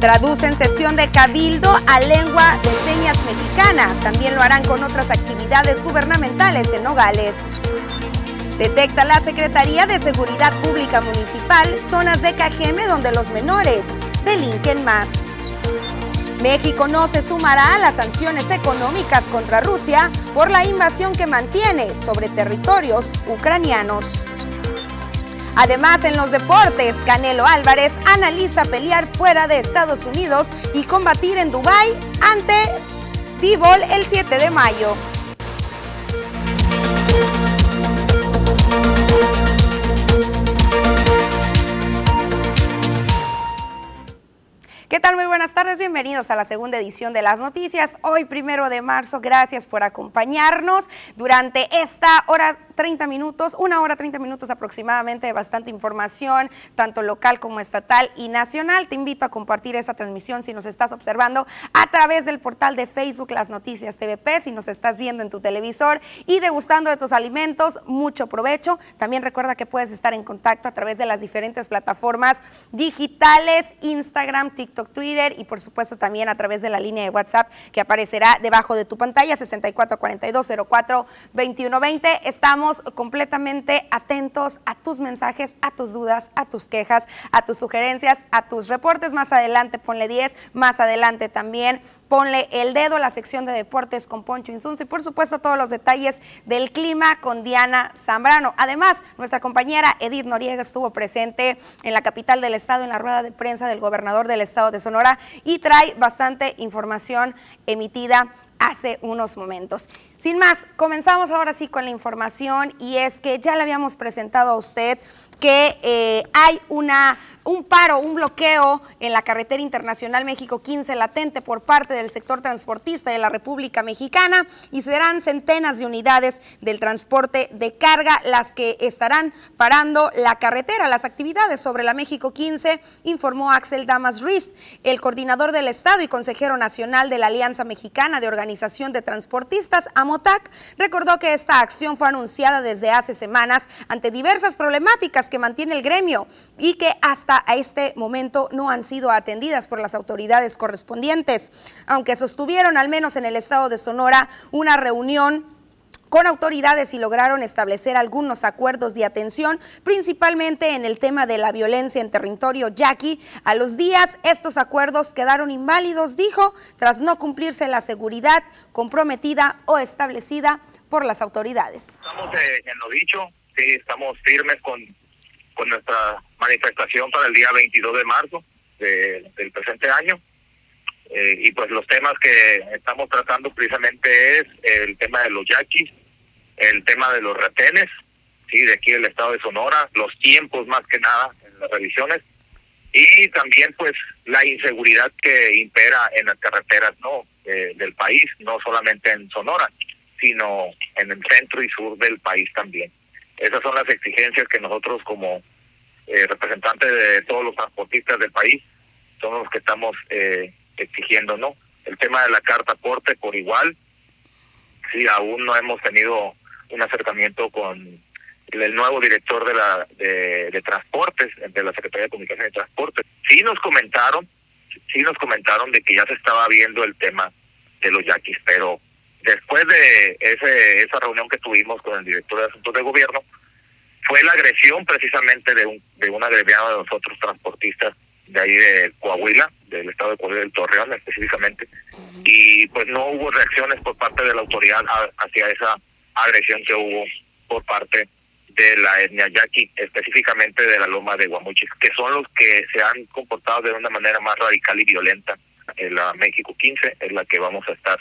Traducen sesión de cabildo a lengua de señas mexicana. También lo harán con otras actividades gubernamentales en Nogales. Detecta la Secretaría de Seguridad Pública Municipal zonas de Cajeme donde los menores delinquen más. México no se sumará a las sanciones económicas contra Rusia por la invasión que mantiene sobre territorios ucranianos. Además, en los deportes, Canelo Álvarez analiza pelear fuera de Estados Unidos y combatir en Dubái ante Tibol el 7 de mayo. ¿Qué tal? Muy buenas tardes, bienvenidos a la segunda edición de las noticias. Hoy, primero de marzo, gracias por acompañarnos durante esta hora 30 minutos, una hora 30 minutos aproximadamente de bastante información, tanto local como estatal y nacional. Te invito a compartir esa transmisión si nos estás observando a través del portal de Facebook Las Noticias TVP, si nos estás viendo en tu televisor y degustando de tus alimentos, mucho provecho. También recuerda que puedes estar en contacto a través de las diferentes plataformas digitales, Instagram, TikTok, Twitter y por supuesto también a través de la línea de WhatsApp que aparecerá debajo de tu pantalla 644204 2120. Estamos completamente atentos a tus mensajes, a tus dudas, a tus quejas, a tus sugerencias, a tus reportes. Más adelante ponle 10, más adelante también ponle el dedo a la sección de deportes con Poncho Insunzo y por supuesto todos los detalles del clima con Diana Zambrano. Además, nuestra compañera Edith Noriega estuvo presente en la capital del estado en la rueda de prensa del gobernador del estado Sonora y trae bastante información emitida hace unos momentos. Sin más, comenzamos ahora sí con la información y es que ya le habíamos presentado a usted que eh, hay una un paro, un bloqueo en la carretera internacional México 15 latente por parte del sector transportista de la República Mexicana y serán centenas de unidades del transporte de carga las que estarán parando la carretera. Las actividades sobre la México 15 informó Axel Damas Ruiz, el coordinador del Estado y consejero nacional de la Alianza Mexicana de Organización de Transportistas, AMOTAC, recordó que esta acción fue anunciada desde hace semanas ante diversas problemáticas que mantiene el gremio y que hasta a este momento no han sido atendidas por las autoridades correspondientes, aunque sostuvieron al menos en el estado de Sonora una reunión con autoridades y lograron establecer algunos acuerdos de atención, principalmente en el tema de la violencia en territorio yaqui. A los días, estos acuerdos quedaron inválidos, dijo, tras no cumplirse la seguridad comprometida o establecida por las autoridades. Estamos eh, en lo dicho, sí, estamos firmes con con nuestra manifestación para el día 22 de marzo del presente año. Eh, y pues los temas que estamos tratando precisamente es el tema de los yaquis, el tema de los retenes, sí, de aquí del estado de Sonora, los tiempos más que nada en las revisiones y también pues la inseguridad que impera en las carreteras no del país, no solamente en Sonora, sino en el centro y sur del país también. Esas son las exigencias que nosotros como eh, de todos los transportistas del país son los que estamos eh, exigiendo, ¿no? El tema de la carta aporte por igual, sí, aún no hemos tenido un acercamiento con el nuevo director de la de, transportes, de la Secretaría de Comunicación y Transportes. Sí nos comentaron, sí nos comentaron de que ya se estaba viendo el tema de los yaquis, pero después de ese, esa reunión que tuvimos con el director de Asuntos de Gobierno, fue la agresión precisamente de un, de un agremiado de nosotros transportistas de ahí de Coahuila, del estado de Coahuila del Torreón específicamente, y pues no hubo reacciones por parte de la autoridad hacia esa agresión que hubo por parte de la etnia yaqui, específicamente de la loma de Guamuchis, que son los que se han comportado de una manera más radical y violenta. En la México 15 es la que vamos a estar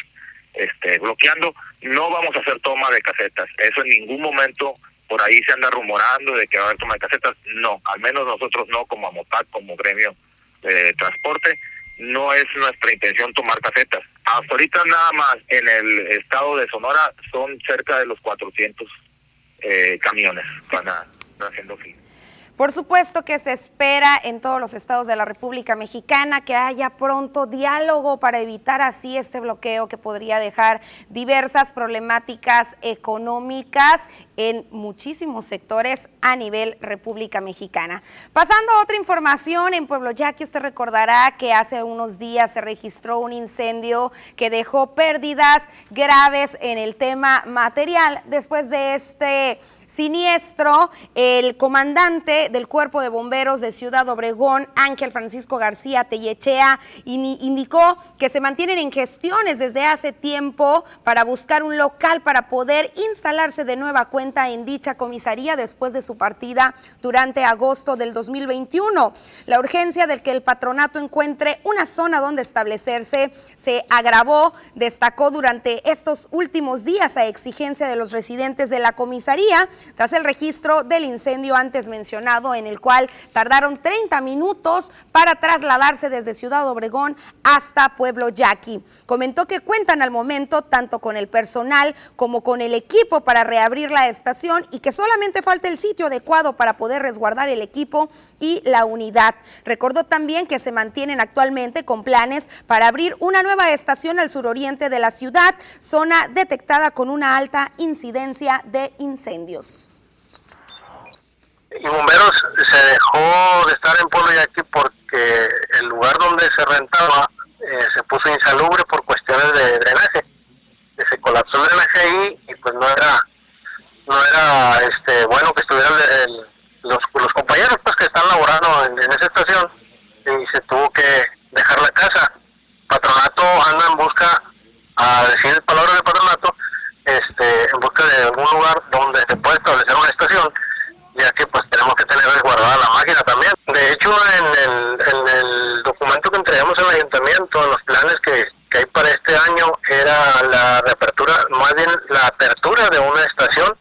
este, bloqueando. No vamos a hacer toma de casetas, eso en ningún momento por ahí se anda rumorando de que va a haber toma de casetas. No, al menos nosotros no, como AMOTAC, como gremio de transporte, no es nuestra intención tomar casetas. Hasta ahorita nada más en el estado de Sonora son cerca de los 400 eh, camiones van, haciendo fin. Por supuesto que se espera en todos los estados de la República Mexicana que haya pronto diálogo para evitar así este bloqueo que podría dejar diversas problemáticas económicas en muchísimos sectores a nivel República Mexicana. Pasando a otra información, en Pueblo Yaqui usted recordará que hace unos días se registró un incendio que dejó pérdidas graves en el tema material. Después de este siniestro, el comandante del Cuerpo de Bomberos de Ciudad Obregón, Ángel Francisco García Tellechea, indicó que se mantienen en gestiones desde hace tiempo para buscar un local para poder instalarse de nueva cuenta en dicha comisaría después de su partida durante agosto del 2021. La urgencia del que el patronato encuentre una zona donde establecerse se agravó, destacó durante estos últimos días a exigencia de los residentes de la comisaría tras el registro del incendio antes mencionado en el cual tardaron 30 minutos para trasladarse desde Ciudad Obregón hasta Pueblo Yaqui. Comentó que cuentan al momento tanto con el personal como con el equipo para reabrir la estación y que solamente falta el sitio adecuado para poder resguardar el equipo y la unidad. Recordó también que se mantienen actualmente con planes para abrir una nueva estación al suroriente de la ciudad, zona detectada con una alta incidencia de incendios. Y bomberos se dejó de estar en Pueblo Yaqui porque el lugar donde se rentaba eh, se puso insalubre por cuestiones de drenaje. Se colapsó el drenaje ahí y pues no era no era este bueno que estuvieran los, los compañeros pues que están laborando en, esa estación y se tuvo que dejar la casa. Patronato anda en busca, a decir palabras de patronato, este, en busca de algún lugar donde se pueda establecer una estación, ya que pues tenemos que tener resguardada la máquina también. De hecho, en el, en el documento que entregamos al ayuntamiento, en los planes que, que hay para este año, era la reapertura, más bien la apertura de una estación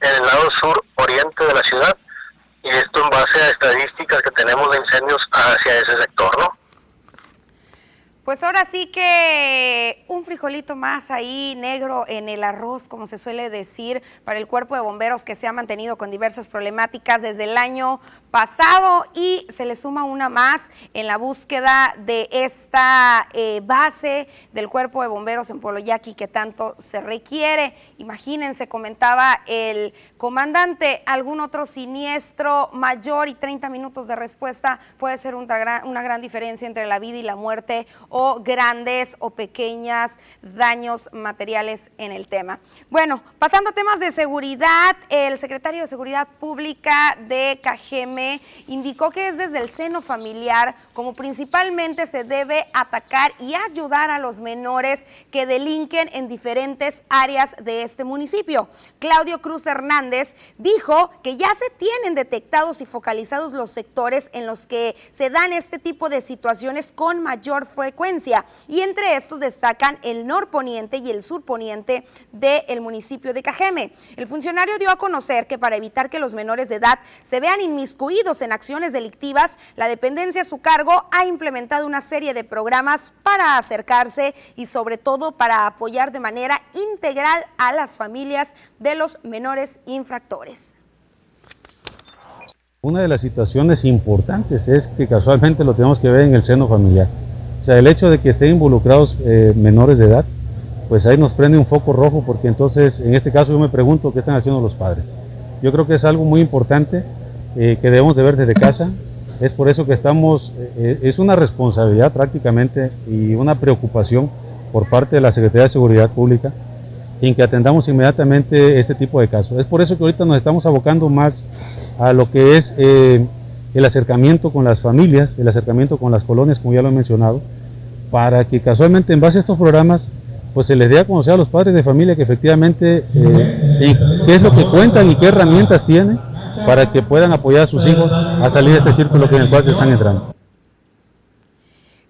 en el lado sur oriente de la ciudad y esto en base a estadísticas que tenemos de incendios hacia ese sector, ¿no? Pues ahora sí que un frijolito más ahí negro en el arroz, como se suele decir, para el cuerpo de bomberos que se ha mantenido con diversas problemáticas desde el año pasado y se le suma una más en la búsqueda de esta eh, base del cuerpo de bomberos en Pueblo Yaqui que tanto se requiere. Imagínense, comentaba el comandante, algún otro siniestro mayor y 30 minutos de respuesta puede ser una gran, una gran diferencia entre la vida y la muerte o grandes o pequeñas daños materiales en el tema. Bueno, pasando a temas de seguridad, el secretario de Seguridad Pública de Cajeme indicó que es desde el seno familiar como principalmente se debe atacar y ayudar a los menores que delinquen en diferentes áreas de este municipio. Claudio Cruz Hernández dijo que ya se tienen detectados y focalizados los sectores en los que se dan este tipo de situaciones con mayor frecuencia y entre estos destacan el norponiente y el surponiente del municipio de Cajeme. El funcionario dio a conocer que para evitar que los menores de edad se vean inmiscuidos en acciones delictivas, la dependencia a su cargo ha implementado una serie de programas para acercarse y sobre todo para apoyar de manera integral a las familias de los menores infractores. Una de las situaciones importantes es que casualmente lo tenemos que ver en el seno familiar. O sea, el hecho de que estén involucrados eh, menores de edad, pues ahí nos prende un foco rojo porque entonces, en este caso yo me pregunto qué están haciendo los padres. Yo creo que es algo muy importante eh, que debemos de ver desde casa. Es por eso que estamos, eh, es una responsabilidad prácticamente y una preocupación por parte de la Secretaría de Seguridad Pública en que atendamos inmediatamente este tipo de casos. Es por eso que ahorita nos estamos abocando más a lo que es eh, el acercamiento con las familias, el acercamiento con las colonias, como ya lo he mencionado, para que casualmente en base a estos programas pues se les dé a conocer a los padres de familia que efectivamente qué es lo que cuentan y qué herramientas tienen para que puedan apoyar a sus hijos a salir de este círculo en el cual se están entrando.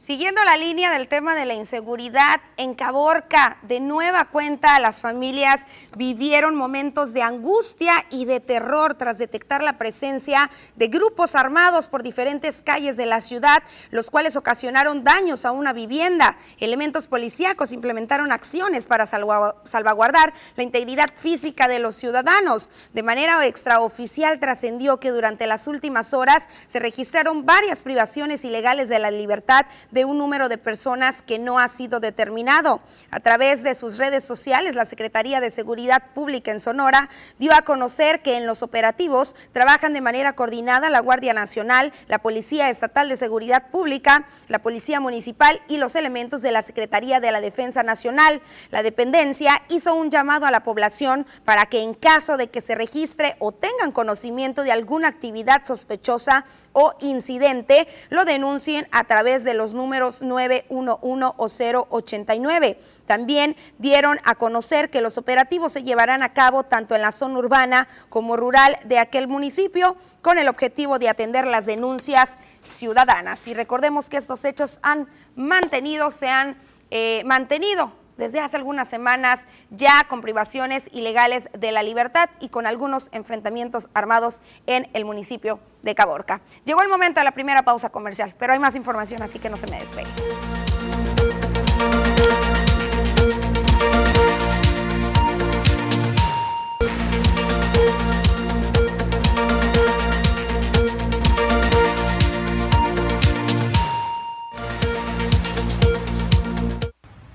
Siguiendo la línea del tema de la inseguridad, en Caborca, de nueva cuenta, las familias vivieron momentos de angustia y de terror tras detectar la presencia de grupos armados por diferentes calles de la ciudad, los cuales ocasionaron daños a una vivienda. Elementos policíacos implementaron acciones para salvaguardar la integridad física de los ciudadanos. De manera extraoficial trascendió que durante las últimas horas se registraron varias privaciones ilegales de la libertad de un número de personas que no ha sido determinado. A través de sus redes sociales, la Secretaría de Seguridad Pública en Sonora dio a conocer que en los operativos trabajan de manera coordinada la Guardia Nacional, la Policía Estatal de Seguridad Pública, la Policía Municipal y los elementos de la Secretaría de la Defensa Nacional. La dependencia hizo un llamado a la población para que en caso de que se registre o tengan conocimiento de alguna actividad sospechosa o incidente, lo denuncien a través de los números números 911 o 089. También dieron a conocer que los operativos se llevarán a cabo tanto en la zona urbana como rural de aquel municipio con el objetivo de atender las denuncias ciudadanas. Y recordemos que estos hechos han mantenido, se han eh, mantenido desde hace algunas semanas ya con privaciones ilegales de la libertad y con algunos enfrentamientos armados en el municipio de Caborca. Llegó el momento de la primera pausa comercial, pero hay más información, así que no se me despegue.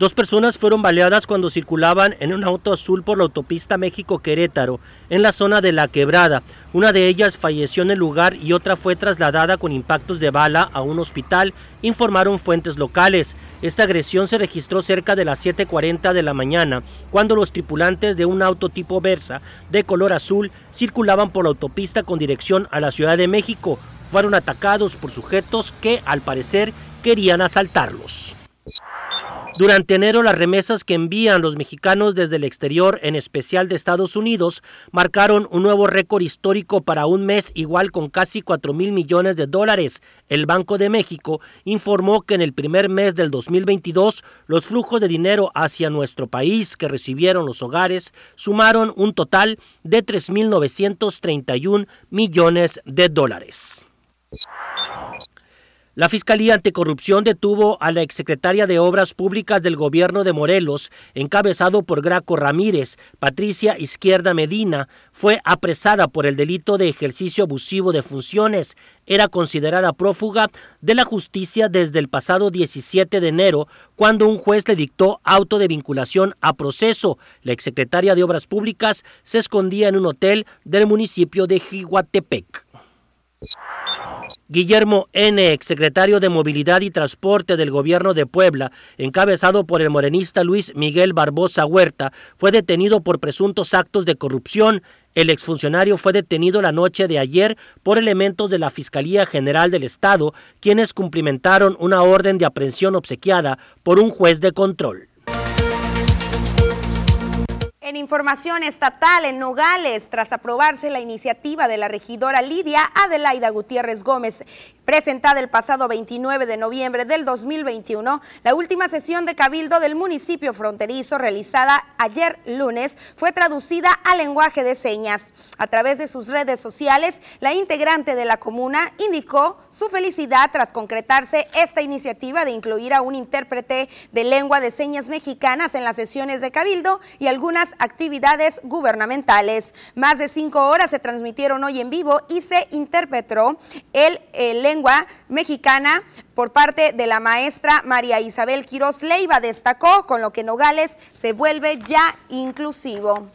Dos personas fueron baleadas cuando circulaban en un auto azul por la autopista México-Querétaro, en la zona de La Quebrada. Una de ellas falleció en el lugar y otra fue trasladada con impactos de bala a un hospital, informaron fuentes locales. Esta agresión se registró cerca de las 7.40 de la mañana, cuando los tripulantes de un auto tipo Versa de color azul circulaban por la autopista con dirección a la Ciudad de México. Fueron atacados por sujetos que, al parecer, querían asaltarlos. Durante enero, las remesas que envían los mexicanos desde el exterior, en especial de Estados Unidos, marcaron un nuevo récord histórico para un mes igual con casi 4 mil millones de dólares. El Banco de México informó que en el primer mes del 2022, los flujos de dinero hacia nuestro país que recibieron los hogares sumaron un total de 3.931 millones de dólares. La Fiscalía Anticorrupción detuvo a la exsecretaria de Obras Públicas del gobierno de Morelos, encabezado por Graco Ramírez. Patricia Izquierda Medina fue apresada por el delito de ejercicio abusivo de funciones. Era considerada prófuga de la justicia desde el pasado 17 de enero, cuando un juez le dictó auto de vinculación a proceso. La exsecretaria de Obras Públicas se escondía en un hotel del municipio de Jihuatepec. Guillermo N., exsecretario de Movilidad y Transporte del Gobierno de Puebla, encabezado por el morenista Luis Miguel Barbosa Huerta, fue detenido por presuntos actos de corrupción. El exfuncionario fue detenido la noche de ayer por elementos de la Fiscalía General del Estado, quienes cumplimentaron una orden de aprehensión obsequiada por un juez de control. En información estatal, en Nogales, tras aprobarse la iniciativa de la regidora Lidia Adelaida Gutiérrez Gómez, presentada el pasado 29 de noviembre del 2021, la última sesión de cabildo del municipio fronterizo realizada ayer lunes fue traducida al lenguaje de señas. A través de sus redes sociales, la integrante de la comuna indicó su felicidad tras concretarse esta iniciativa de incluir a un intérprete de lengua de señas mexicanas en las sesiones de cabildo y algunas actividades gubernamentales. Más de cinco horas se transmitieron hoy en vivo y se interpretó el, el lengua mexicana por parte de la maestra María Isabel Quiroz Leiva. Destacó con lo que Nogales se vuelve ya inclusivo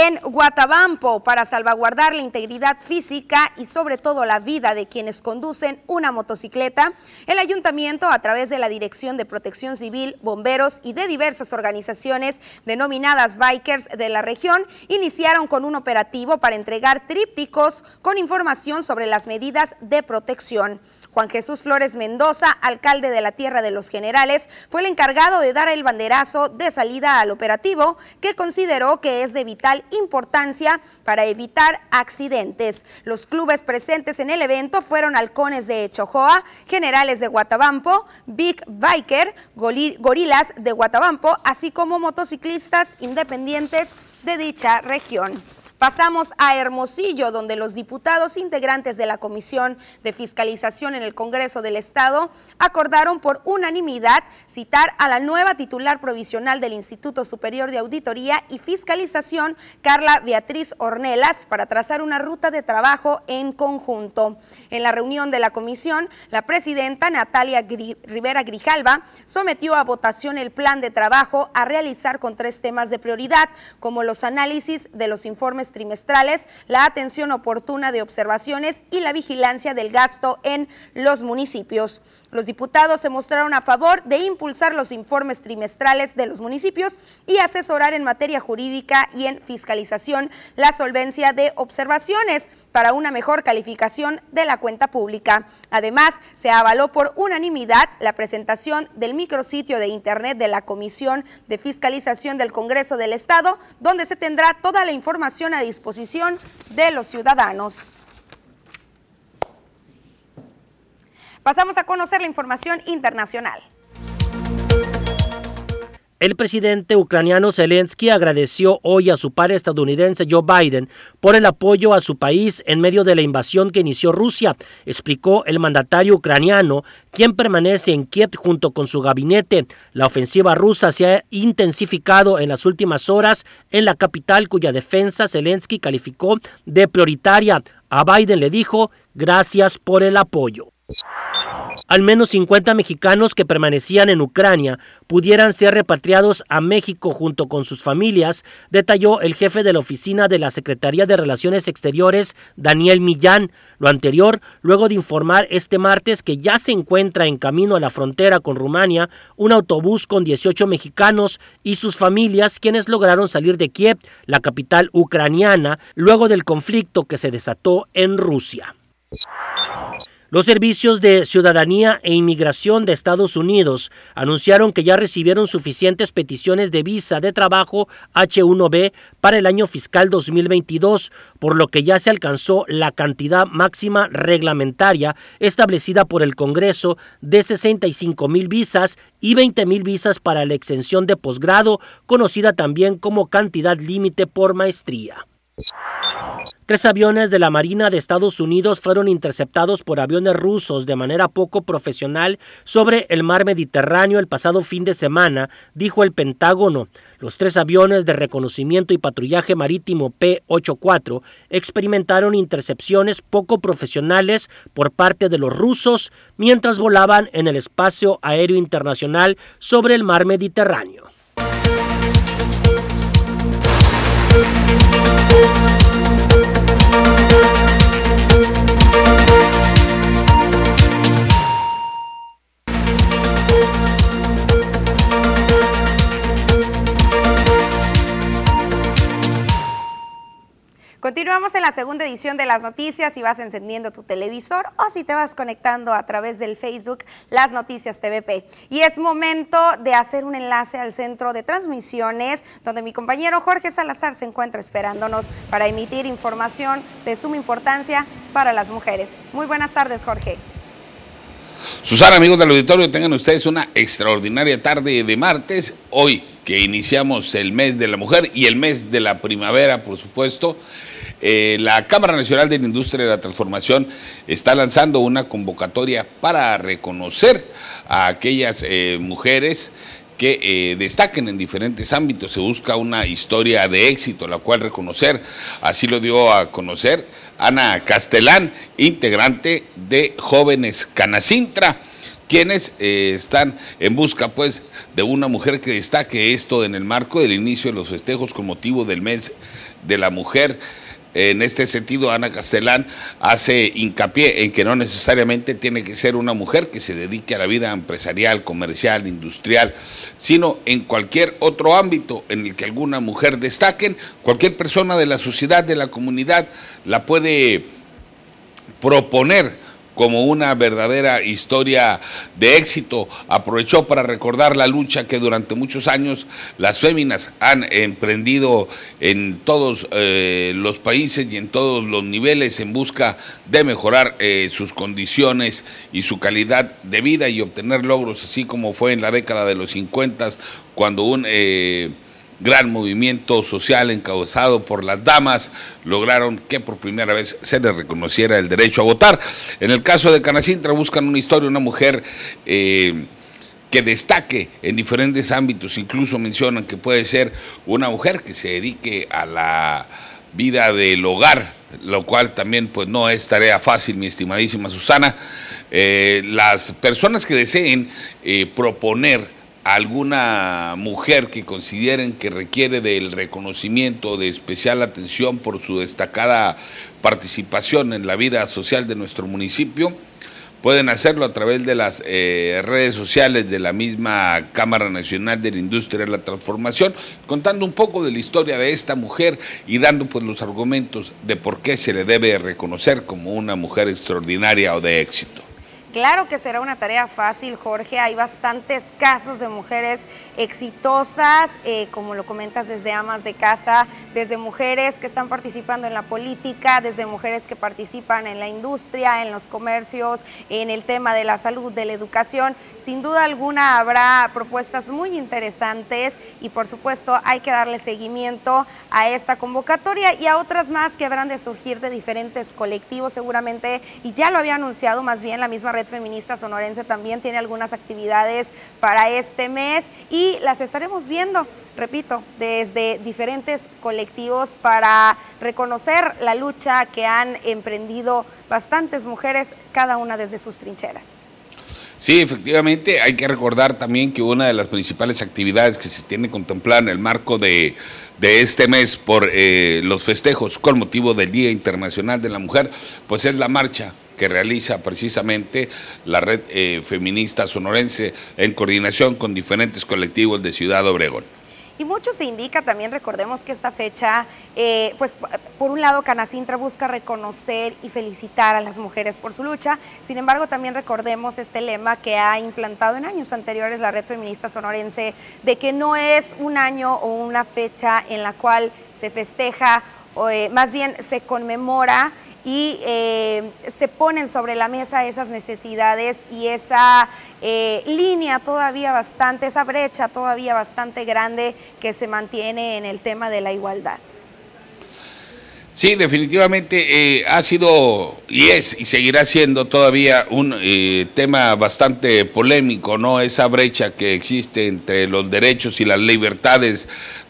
en Guatabampo para salvaguardar la integridad física y sobre todo la vida de quienes conducen una motocicleta, el ayuntamiento a través de la Dirección de Protección Civil, bomberos y de diversas organizaciones denominadas bikers de la región iniciaron con un operativo para entregar trípticos con información sobre las medidas de protección. Juan Jesús Flores Mendoza, alcalde de la Tierra de los Generales, fue el encargado de dar el banderazo de salida al operativo que consideró que es de vital importancia para evitar accidentes. Los clubes presentes en el evento fueron Halcones de Chojoa, Generales de Guatabampo, Big Biker, Gorilas de Guatabampo, así como motociclistas independientes de dicha región. Pasamos a Hermosillo, donde los diputados integrantes de la Comisión de Fiscalización en el Congreso del Estado acordaron por unanimidad citar a la nueva titular provisional del Instituto Superior de Auditoría y Fiscalización, Carla Beatriz Ornelas, para trazar una ruta de trabajo en conjunto. En la reunión de la comisión, la presidenta Natalia Rivera Grijalva sometió a votación el plan de trabajo a realizar con tres temas de prioridad, como los análisis de los informes trimestrales, la atención oportuna de observaciones y la vigilancia del gasto en los municipios. Los diputados se mostraron a favor de impulsar los informes trimestrales de los municipios y asesorar en materia jurídica y en fiscalización la solvencia de observaciones para una mejor calificación de la cuenta pública. Además, se avaló por unanimidad la presentación del micrositio de Internet de la Comisión de Fiscalización del Congreso del Estado, donde se tendrá toda la información a disposición de los ciudadanos. Pasamos a conocer la información internacional. El presidente ucraniano Zelensky agradeció hoy a su par estadounidense Joe Biden por el apoyo a su país en medio de la invasión que inició Rusia, explicó el mandatario ucraniano, quien permanece en Kiev junto con su gabinete. La ofensiva rusa se ha intensificado en las últimas horas en la capital cuya defensa Zelensky calificó de prioritaria. A Biden le dijo, gracias por el apoyo. Al menos 50 mexicanos que permanecían en Ucrania pudieran ser repatriados a México junto con sus familias, detalló el jefe de la oficina de la Secretaría de Relaciones Exteriores, Daniel Millán. Lo anterior, luego de informar este martes que ya se encuentra en camino a la frontera con Rumania un autobús con 18 mexicanos y sus familias quienes lograron salir de Kiev, la capital ucraniana, luego del conflicto que se desató en Rusia. Los servicios de ciudadanía e inmigración de Estados Unidos anunciaron que ya recibieron suficientes peticiones de visa de trabajo H1B para el año fiscal 2022, por lo que ya se alcanzó la cantidad máxima reglamentaria establecida por el Congreso de 65 mil visas y 20 mil visas para la exención de posgrado, conocida también como cantidad límite por maestría. Tres aviones de la Marina de Estados Unidos fueron interceptados por aviones rusos de manera poco profesional sobre el mar Mediterráneo el pasado fin de semana, dijo el Pentágono. Los tres aviones de reconocimiento y patrullaje marítimo P-84 experimentaron intercepciones poco profesionales por parte de los rusos mientras volaban en el espacio aéreo internacional sobre el mar Mediterráneo. Continuamos en la segunda edición de las noticias y vas encendiendo tu televisor o si te vas conectando a través del Facebook Las Noticias TVP. Y es momento de hacer un enlace al centro de transmisiones donde mi compañero Jorge Salazar se encuentra esperándonos para emitir información de suma importancia para las mujeres. Muy buenas tardes, Jorge. Susana, amigos del auditorio, tengan ustedes una extraordinaria tarde de martes. Hoy que iniciamos el mes de la mujer y el mes de la primavera, por supuesto. Eh, la Cámara Nacional de la Industria de la Transformación está lanzando una convocatoria para reconocer a aquellas eh, mujeres que eh, destaquen en diferentes ámbitos. Se busca una historia de éxito, la cual reconocer. Así lo dio a conocer Ana Castelán, integrante de Jóvenes Canacintra quienes están en busca pues de una mujer que destaque esto en el marco del inicio de los festejos con motivo del mes de la mujer. En este sentido, Ana Castellán hace hincapié en que no necesariamente tiene que ser una mujer que se dedique a la vida empresarial, comercial, industrial, sino en cualquier otro ámbito en el que alguna mujer destaque, cualquier persona de la sociedad, de la comunidad, la puede proponer como una verdadera historia de éxito. Aprovechó para recordar la lucha que durante muchos años las féminas han emprendido en todos eh, los países y en todos los niveles en busca de mejorar eh, sus condiciones y su calidad de vida y obtener logros, así como fue en la década de los 50 cuando un... Eh, gran movimiento social encabezado por las damas lograron que por primera vez se les reconociera el derecho a votar. En el caso de Canacintra buscan una historia, una mujer eh, que destaque en diferentes ámbitos, incluso mencionan que puede ser una mujer que se dedique a la vida del hogar, lo cual también pues no es tarea fácil, mi estimadísima Susana. Eh, las personas que deseen eh, proponer alguna mujer que consideren que requiere del reconocimiento de especial atención por su destacada participación en la vida social de nuestro municipio, pueden hacerlo a través de las eh, redes sociales de la misma Cámara Nacional de la Industria de la Transformación, contando un poco de la historia de esta mujer y dando pues los argumentos de por qué se le debe reconocer como una mujer extraordinaria o de éxito. Claro que será una tarea fácil, Jorge. Hay bastantes casos de mujeres exitosas, eh, como lo comentas, desde amas de casa, desde mujeres que están participando en la política, desde mujeres que participan en la industria, en los comercios, en el tema de la salud, de la educación. Sin duda alguna habrá propuestas muy interesantes y por supuesto hay que darle seguimiento a esta convocatoria y a otras más que habrán de surgir de diferentes colectivos seguramente, y ya lo había anunciado más bien la misma Red Feminista Sonorense también tiene algunas actividades para este mes y las estaremos viendo, repito, desde diferentes colectivos para reconocer la lucha que han emprendido bastantes mujeres, cada una desde sus trincheras. Sí, efectivamente, hay que recordar también que una de las principales actividades que se tiene contemplada en el marco de, este mes por eh, los festejos con motivo del Día Internacional de la Mujer, pues es la marcha que realiza precisamente la red eh, feminista sonorense en coordinación con diferentes colectivos de Ciudad Obregón. Y mucho se indica también, recordemos que esta fecha, eh, pues por un lado Canacintra busca reconocer y felicitar a las mujeres por su lucha, sin embargo también recordemos este lema que ha implantado en años anteriores la red feminista sonorense, de que no es un año o una fecha en la cual se festeja, o, eh, más bien se conmemora y eh, se ponen sobre la mesa esas necesidades y esa eh, línea todavía bastante, esa brecha todavía bastante grande que se mantiene en el tema de la igualdad. Sí, definitivamente eh, ha sido y es y seguirá siendo todavía un tema bastante polémico, ¿no? Esa brecha que existe entre los derechos y las libertades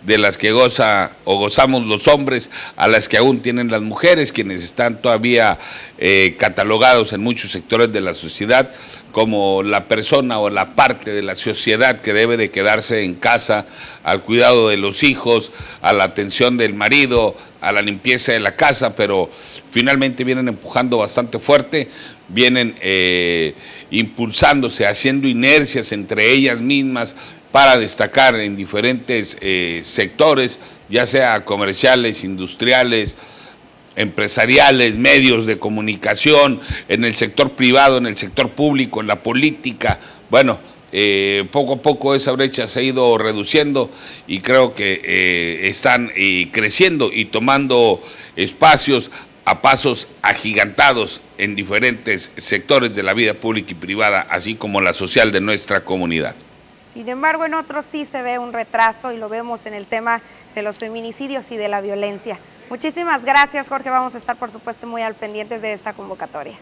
de las que goza o gozamos los hombres, a las que aún tienen las mujeres, quienes están todavía eh, catalogados en muchos sectores de la sociedad como la persona o la parte de la sociedad que debe de quedarse en casa al cuidado de los hijos, a la atención del marido, a la limpieza de la casa, pero finalmente vienen empujando bastante fuerte, vienen eh, impulsándose, haciendo inercias entre ellas mismas, para destacar en diferentes eh, sectores, ya sea comerciales, industriales, empresariales, medios de comunicación, en el sector privado, en el sector público, en la política. Bueno, eh, poco a poco esa brecha se ha ido reduciendo y creo que eh, están creciendo y tomando espacios a pasos agigantados en diferentes sectores de la vida pública y privada, así como la social de nuestra comunidad. Sin embargo, en otros sí se ve un retraso y lo vemos en el tema de los feminicidios y de la violencia. Muchísimas gracias, Jorge. Vamos a estar, por supuesto, muy al pendientes de esa convocatoria.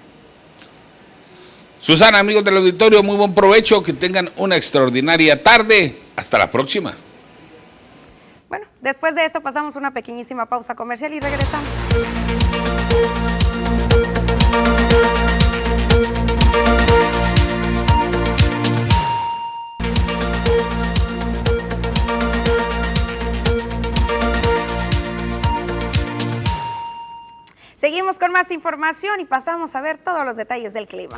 Susana, amigos del auditorio, muy buen provecho, que tengan una extraordinaria tarde. Hasta la próxima. Bueno, después de esto pasamos una pequeñísima pausa comercial y regresamos. Seguimos con más información y pasamos a ver todos los detalles del clima.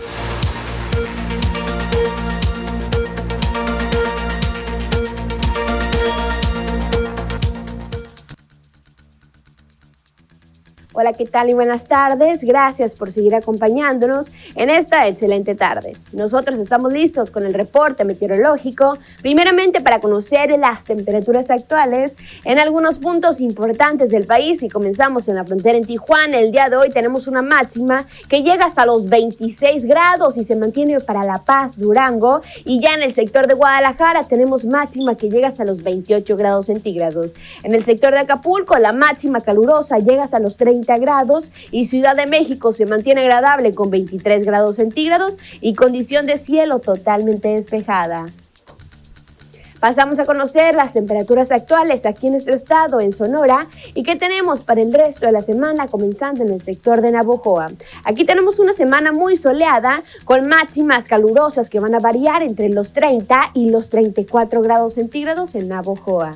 Hola, ¿qué tal y buenas tardes? Gracias por seguir acompañándonos en esta excelente tarde. Nosotros estamos listos con el reporte meteorológico, primeramente para conocer las temperaturas actuales en algunos puntos importantes del país y comenzamos en la frontera en Tijuana. El día de hoy tenemos una máxima que llega hasta los 26 grados y se mantiene para La Paz, Durango y ya en el sector de Guadalajara tenemos máxima que llega hasta los 28 grados centígrados. En el sector de Acapulco la máxima calurosa llega hasta los 30 grados y Ciudad de México se mantiene agradable con 23 grados centígrados y condición de cielo totalmente despejada. Pasamos a conocer las temperaturas actuales aquí en nuestro estado, en Sonora, y qué tenemos para el resto de la semana, comenzando en el sector de Navojoa. Aquí tenemos una semana muy soleada, con máximas calurosas que van a variar entre los 30 y los 34 grados centígrados en Navojoa.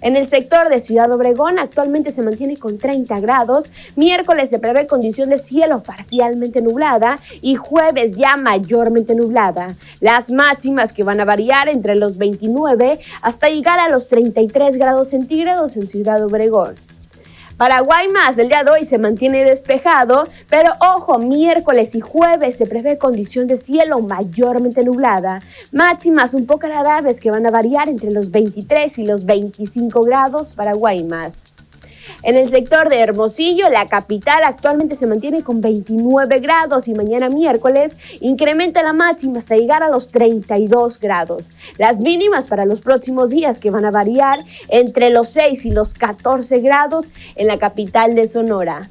En el sector de Ciudad Obregón actualmente se mantiene con 30 grados, miércoles se prevé condición de cielo parcialmente nublada y jueves ya mayormente nublada. Las máximas que van a variar entre los 29 hasta llegar a los 33 grados centígrados en Ciudad Obregón. Paraguay más, el día de hoy se mantiene despejado, pero ojo, miércoles y jueves se prevé condición de cielo mayormente nublada. Máximas un poco agradables que van a variar entre los 23 y los 25 grados Paraguay más. En el sector de Hermosillo, la capital actualmente se mantiene con 29 grados y mañana miércoles incrementa la máxima hasta llegar a los 32 grados. Las mínimas para los próximos días que van a variar entre los 6 y los 14 grados en la capital de Sonora.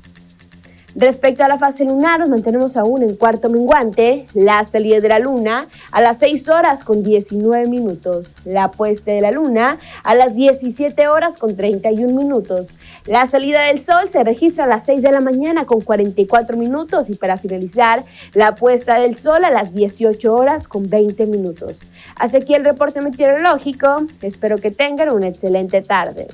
Respecto a la fase lunar, nos mantenemos aún en cuarto menguante, la salida de la luna a las 6 horas con 19 minutos, la puesta de la luna a las 17 horas con 31 minutos. La salida del sol se registra a las 6 de la mañana con 44 minutos y para finalizar, la puesta del sol a las 18 horas con 20 minutos. Hasta aquí el reporte meteorológico, espero que tengan una excelente tarde.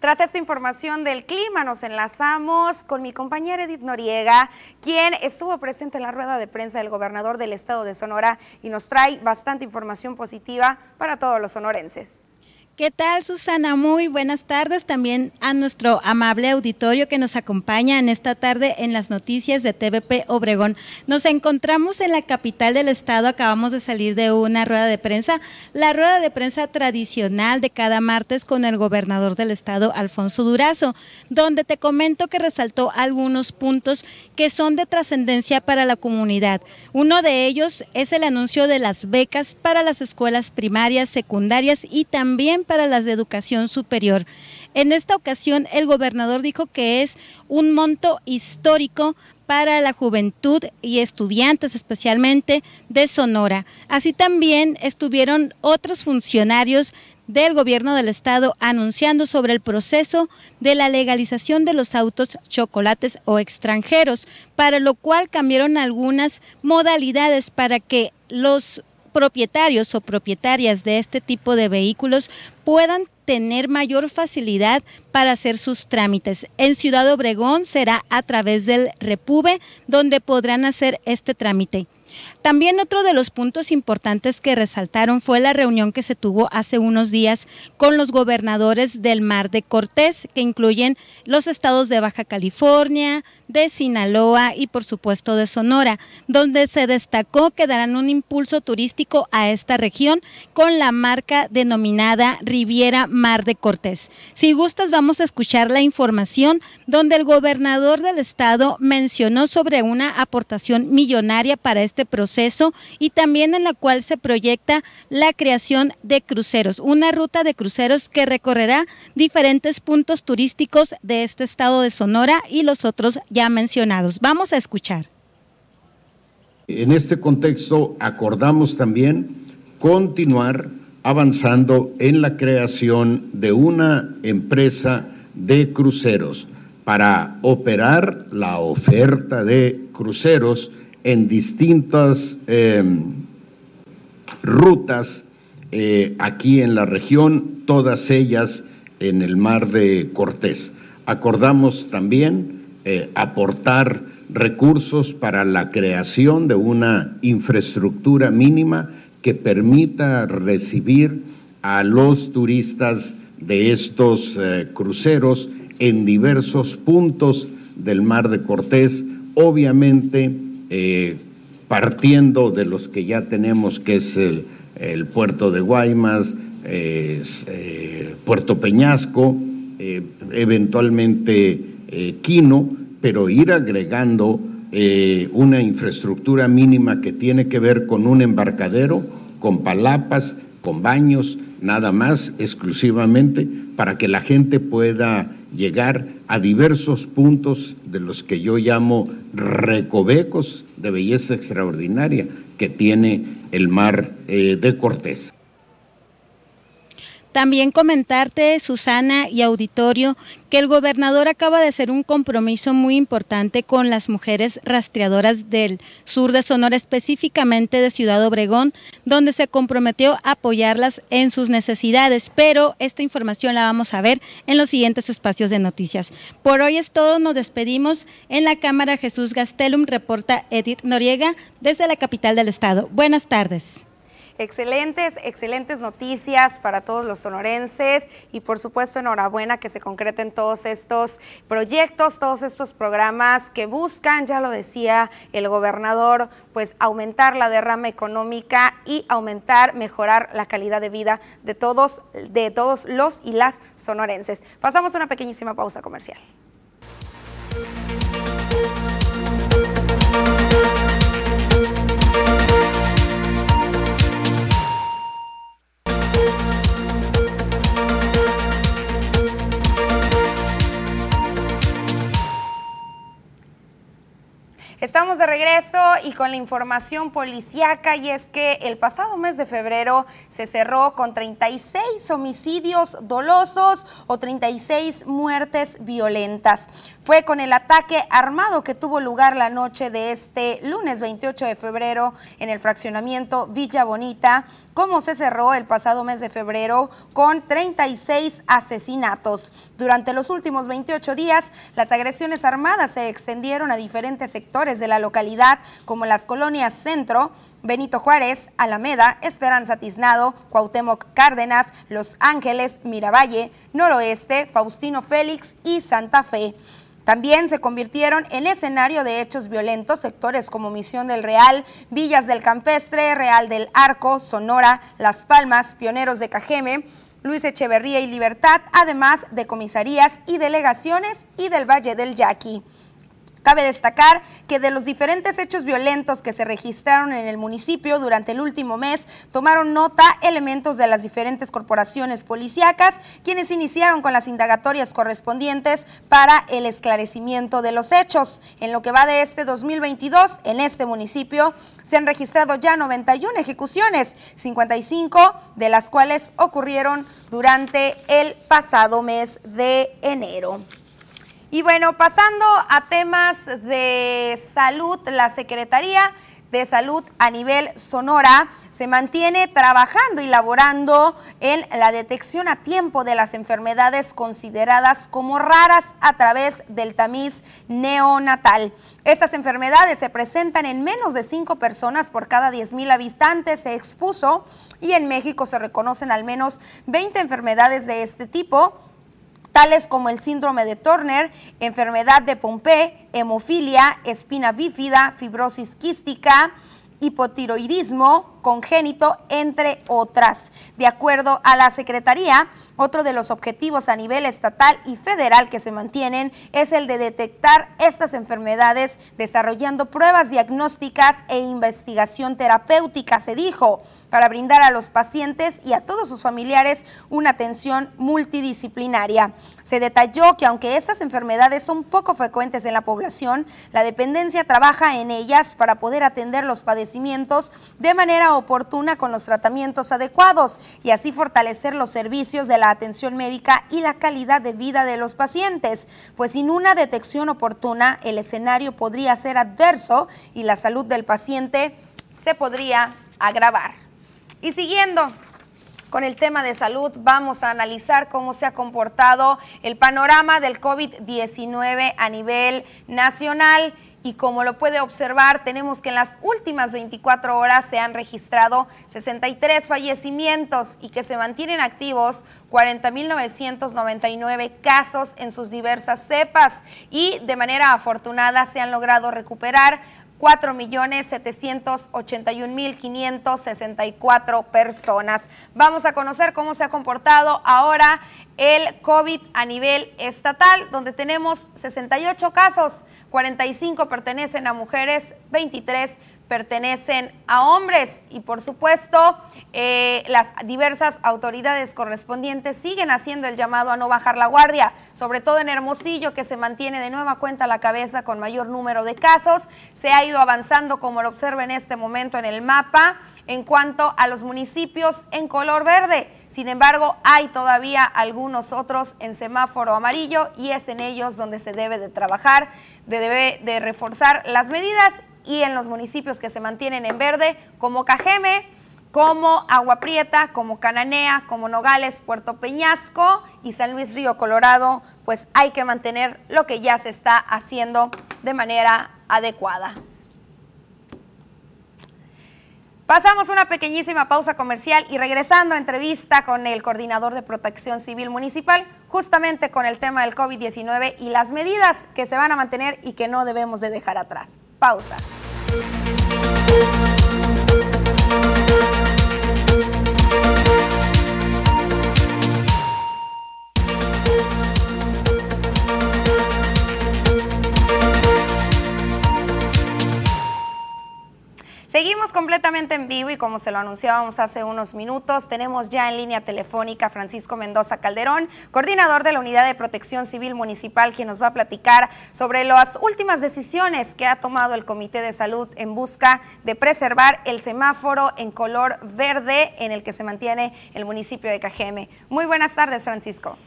Tras esta información del clima, nos enlazamos con mi compañera Edith Noriega, quien estuvo presente en la rueda de prensa del gobernador del estado de Sonora y nos trae bastante información positiva para todos los sonorenses. ¿Qué tal, Susana? Muy buenas tardes también a nuestro amable auditorio que nos acompaña en esta tarde en las noticias de TVP Obregón. Nos encontramos en la capital del estado, acabamos de salir de una rueda de prensa, la rueda de prensa tradicional de cada martes con el gobernador del estado, Alfonso Durazo, donde te comento que resaltó algunos puntos que son de trascendencia para la comunidad. Uno de ellos es el anuncio de las becas para las escuelas primarias, secundarias y también para las de educación superior. En esta ocasión, el gobernador dijo que es un monto histórico para la juventud y estudiantes especialmente de Sonora. Así también estuvieron otros funcionarios del gobierno del estado anunciando sobre el proceso de la legalización de los autos chocolates o extranjeros, para lo cual cambiaron algunas modalidades para que los propietarios o propietarias de este tipo de vehículos puedan tener mayor facilidad para hacer sus trámites. En Ciudad Obregón será a través del Repube donde podrán hacer este trámite. También otro de los puntos importantes que resaltaron fue la reunión que se tuvo hace unos días con los gobernadores del Mar de Cortés, que incluyen los estados de Baja California, de Sinaloa y por supuesto de Sonora, donde se destacó que darán un impulso turístico a esta región con la marca denominada Riviera Mar de Cortés. Si gustas, vamos a escuchar la información donde el gobernador del estado mencionó sobre una aportación millonaria para este proceso y también en la cual se proyecta la creación de cruceros, una ruta de cruceros que recorrerá diferentes puntos turísticos de este estado de Sonora y los otros ya mencionados. Vamos a escuchar. En este contexto acordamos también continuar avanzando en la creación de una empresa de cruceros para operar la oferta de cruceros en distintas em, rutas eh, aquí en la región, todas ellas en el mar de Cortés. Acordamos también eh, aportar recursos para la creación de una infraestructura mínima que permita recibir a los turistas de estos eh, cruceros en diversos puntos del Mar de Cortés, obviamente eh, partiendo de los que ya tenemos, que es el, puerto de Guaymas, eh, Puerto Peñasco, eventualmente Quino, pero ir agregando una infraestructura mínima que tiene que ver con un embarcadero, con palapas, con baños, nada más, exclusivamente, para que la gente pueda llegar a diversos puntos de los que yo llamo recovecos de belleza extraordinaria que tiene el mar eh, de Cortés. También comentarte, Susana y auditorio, que el gobernador acaba de hacer un compromiso muy importante con las mujeres rastreadoras del sur de Sonora, específicamente de Ciudad Obregón, donde se comprometió a apoyarlas en sus necesidades. Pero esta información la vamos a ver en los siguientes espacios de noticias. Por hoy es todo, nos despedimos. En la Cámara Jesús Gastelum reporta Edith Noriega desde la capital del estado. Buenas tardes. Excelentes, excelentes noticias para todos los sonorenses y por supuesto enhorabuena que se concreten todos estos proyectos, todos estos programas que buscan, ya lo decía el gobernador, pues aumentar la derrama económica y aumentar, mejorar la calidad de vida de todos, de todos los y las sonorenses. Pasamos a una pequeñísima pausa comercial. Estamos de regreso y con la información policíaca y es que el pasado mes de febrero se cerró con 36 homicidios dolosos o 36 muertes violentas. Fue con el ataque armado que tuvo lugar la noche de este lunes 28 de febrero en el fraccionamiento Villa Bonita, como se cerró el pasado mes de febrero con 36 asesinatos. Durante los últimos 28 días, las agresiones armadas se extendieron a diferentes sectores de la localidad, como las colonias Centro, Benito Juárez, Alameda, Esperanza Tiznado, Cuauhtémoc Cárdenas, Los Ángeles, Miravalle, Noroeste, Faustino Félix y Santa Fe. También se convirtieron en escenario de hechos violentos sectores como Misión del Real, Villas del Campestre, Real del Arco, Sonora, Las Palmas, Pioneros de Cajeme, Luis Echeverría y Libertad, además de comisarías y delegaciones y del Valle del Yaqui. Cabe destacar que de los diferentes hechos violentos que se registraron en el municipio durante el último mes, tomaron nota elementos de las diferentes corporaciones policíacas, quienes iniciaron con las indagatorias correspondientes para el esclarecimiento de los hechos. En lo que va de este 2022, en este municipio se han registrado ya 91 ejecuciones, 55 de las cuales ocurrieron durante el pasado mes de enero. Y bueno, pasando a temas de salud, la Secretaría de Salud a nivel Sonora se mantiene trabajando y laborando en la detección a tiempo de las enfermedades consideradas como raras a través del tamiz neonatal. Estas enfermedades se presentan en menos de 5 personas por cada 10 mil habitantes, se expuso, y en México se reconocen al menos 20 enfermedades de este tipo tales como el síndrome de Turner, enfermedad de Pompe, hemofilia, espina bífida, fibrosis quística, hipotiroidismo congénito, entre otras. De acuerdo a la Secretaría, otro de los objetivos a nivel estatal y federal que se mantienen es el de detectar estas enfermedades desarrollando pruebas diagnósticas e investigación terapéutica, se dijo, para brindar a los pacientes y a todos sus familiares una atención multidisciplinaria. Se detalló que aunque estas enfermedades son poco frecuentes en la población, la dependencia trabaja en ellas para poder atender los padecimientos de oportuna con los tratamientos adecuados y así fortalecer los servicios de la atención médica y la calidad de vida de los pacientes, pues sin una detección oportuna el escenario podría ser adverso y la salud del paciente se podría agravar. Y siguiendo con el tema de salud, vamos a analizar cómo se ha comportado el panorama del COVID-19 a nivel nacional y como lo puede observar, tenemos que en las últimas 24 horas se han registrado 63 fallecimientos y que se mantienen activos 40.999 casos en sus diversas cepas y de manera afortunada se han logrado recuperar 4.781.564 personas. Vamos a conocer cómo se ha comportado ahora el COVID a nivel estatal, donde tenemos 68 casos, 45 pertenecen a mujeres, 23 pertenecen a hombres y por supuesto eh, las diversas autoridades correspondientes siguen haciendo el llamado a no bajar la guardia, sobre todo en Hermosillo que se mantiene de nueva cuenta la cabeza con mayor número de casos. Se ha ido avanzando como lo observa en este momento en el mapa en cuanto a los municipios en color verde. Sin embargo, hay todavía algunos otros en semáforo amarillo y es en ellos donde se debe de trabajar, de debe de reforzar las medidas y en los municipios que se mantienen en verde, como Cajeme, como Agua Prieta, como Cananea, como Nogales, Puerto Peñasco y San Luis Río Colorado, pues hay que mantener lo que ya se está haciendo de manera adecuada. Pasamos una pequeñísima pausa comercial y regresando a entrevista con el coordinador de protección civil municipal, justamente con el tema del COVID-19 y las medidas que se van a mantener y que no debemos de dejar atrás. Pausa. Seguimos completamente en vivo y como se lo anunciábamos hace unos minutos, tenemos ya en línea telefónica Francisco Mendoza Calderón, coordinador de la Unidad de Protección Civil Municipal, quien nos va a platicar sobre las últimas decisiones que ha tomado el Comité de Salud en busca de preservar el semáforo en color verde en el que se mantiene el municipio de Cajeme. Muy buenas tardes, Francisco.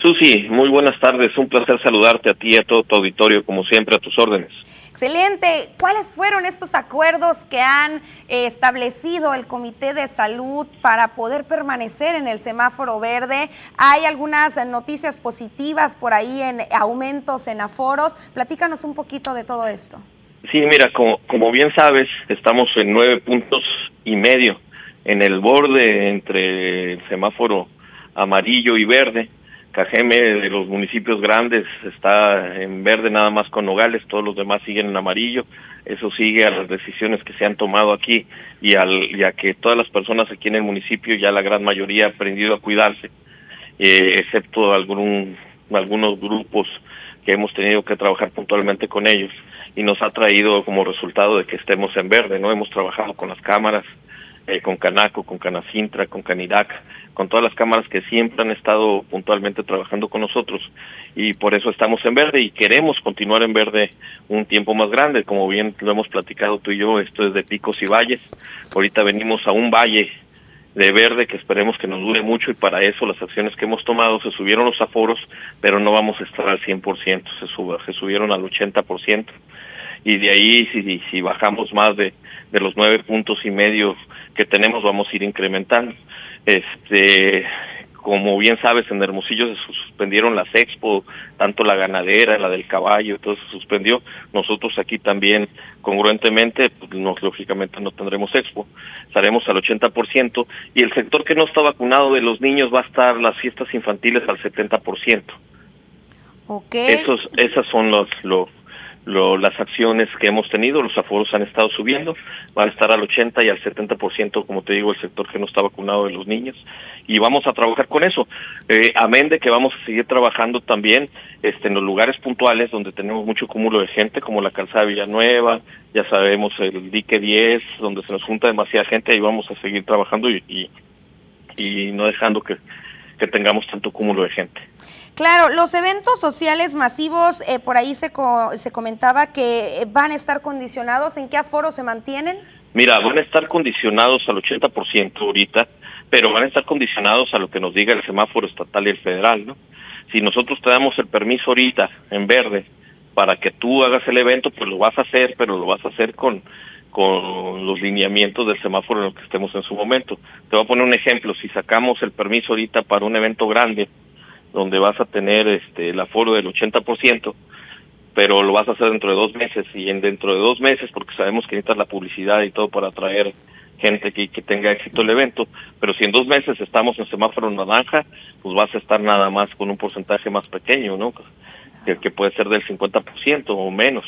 Susi, muy buenas tardes. Un placer saludarte a ti y a todo tu auditorio, como siempre, a tus órdenes. Excelente. ¿Cuáles fueron estos acuerdos que han eh, establecido el Comité de Salud para poder permanecer en el semáforo verde? ¿Hay algunas noticias positivas por ahí en aumentos en aforos? Platícanos un poquito de todo esto. Sí, mira, como, como bien sabes, estamos en nueve puntos y medio en el borde entre el semáforo amarillo y verde Cajeme de los municipios grandes está en verde nada más con Nogales, todos los demás siguen en amarillo. Eso sigue a las decisiones que se han tomado aquí y al ya que todas las personas aquí en el municipio ya la gran mayoría ha aprendido a cuidarse, eh, excepto algún, algunos grupos que hemos tenido que trabajar puntualmente con ellos y nos ha traído como resultado de que estemos en verde, no hemos trabajado con las cámaras, eh, con Canaco, con Canacintra, con Canidac, con todas las cámaras que siempre han estado puntualmente trabajando con nosotros. Y por eso estamos en verde y queremos continuar en verde un tiempo más grande, como bien lo hemos platicado tú y yo, esto es de picos y valles, ahorita venimos a un valle de verde que esperemos que nos dure mucho y para eso las acciones que hemos tomado se subieron los aforos, pero no vamos a estar al 100%, se, suba, se subieron al 80% y de ahí si, si bajamos más de, de los nueve puntos y medio que tenemos vamos a ir incrementando. Este, como bien sabes, en Hermosillo se suspendieron las expo, tanto la ganadera, la del caballo, todo se suspendió. Nosotros aquí también, congruentemente, pues, nos, lógicamente no tendremos expo. Estaremos al 80% y el sector que no está vacunado de los niños va a estar las fiestas infantiles al 70%. Okay. Esos, esas son los, los, lo, las acciones que hemos tenido, los aforos han estado subiendo, van a estar al 80 y al 70%, como te digo, el sector que no está vacunado de los niños, y vamos a trabajar con eso. Eh, amén de que vamos a seguir trabajando también este, en los lugares puntuales donde tenemos mucho cúmulo de gente, como la calzada Villanueva, ya sabemos el dique 10, donde se nos junta demasiada gente, ahí vamos a seguir trabajando y, y, y no dejando que, que tengamos tanto cúmulo de gente. Claro, los eventos sociales masivos, eh, por ahí se, co se comentaba que van a estar condicionados. ¿En qué aforo se mantienen? Mira, van a estar condicionados al 80% ahorita, pero van a estar condicionados a lo que nos diga el semáforo estatal y el federal, ¿no? Si nosotros te damos el permiso ahorita en verde para que tú hagas el evento, pues lo vas a hacer, pero lo vas a hacer con con los lineamientos del semáforo en el que estemos en su momento. Te voy a poner un ejemplo, si sacamos el permiso ahorita para un evento grande, donde vas a tener este el aforo del 80%, pero lo vas a hacer dentro de dos meses y en dentro de dos meses, porque sabemos que necesitas la publicidad y todo para atraer gente que, que tenga éxito el evento, pero si en dos meses estamos en semáforo naranja, pues vas a estar nada más con un porcentaje más pequeño, ¿no? Que, que puede ser del 50% o menos,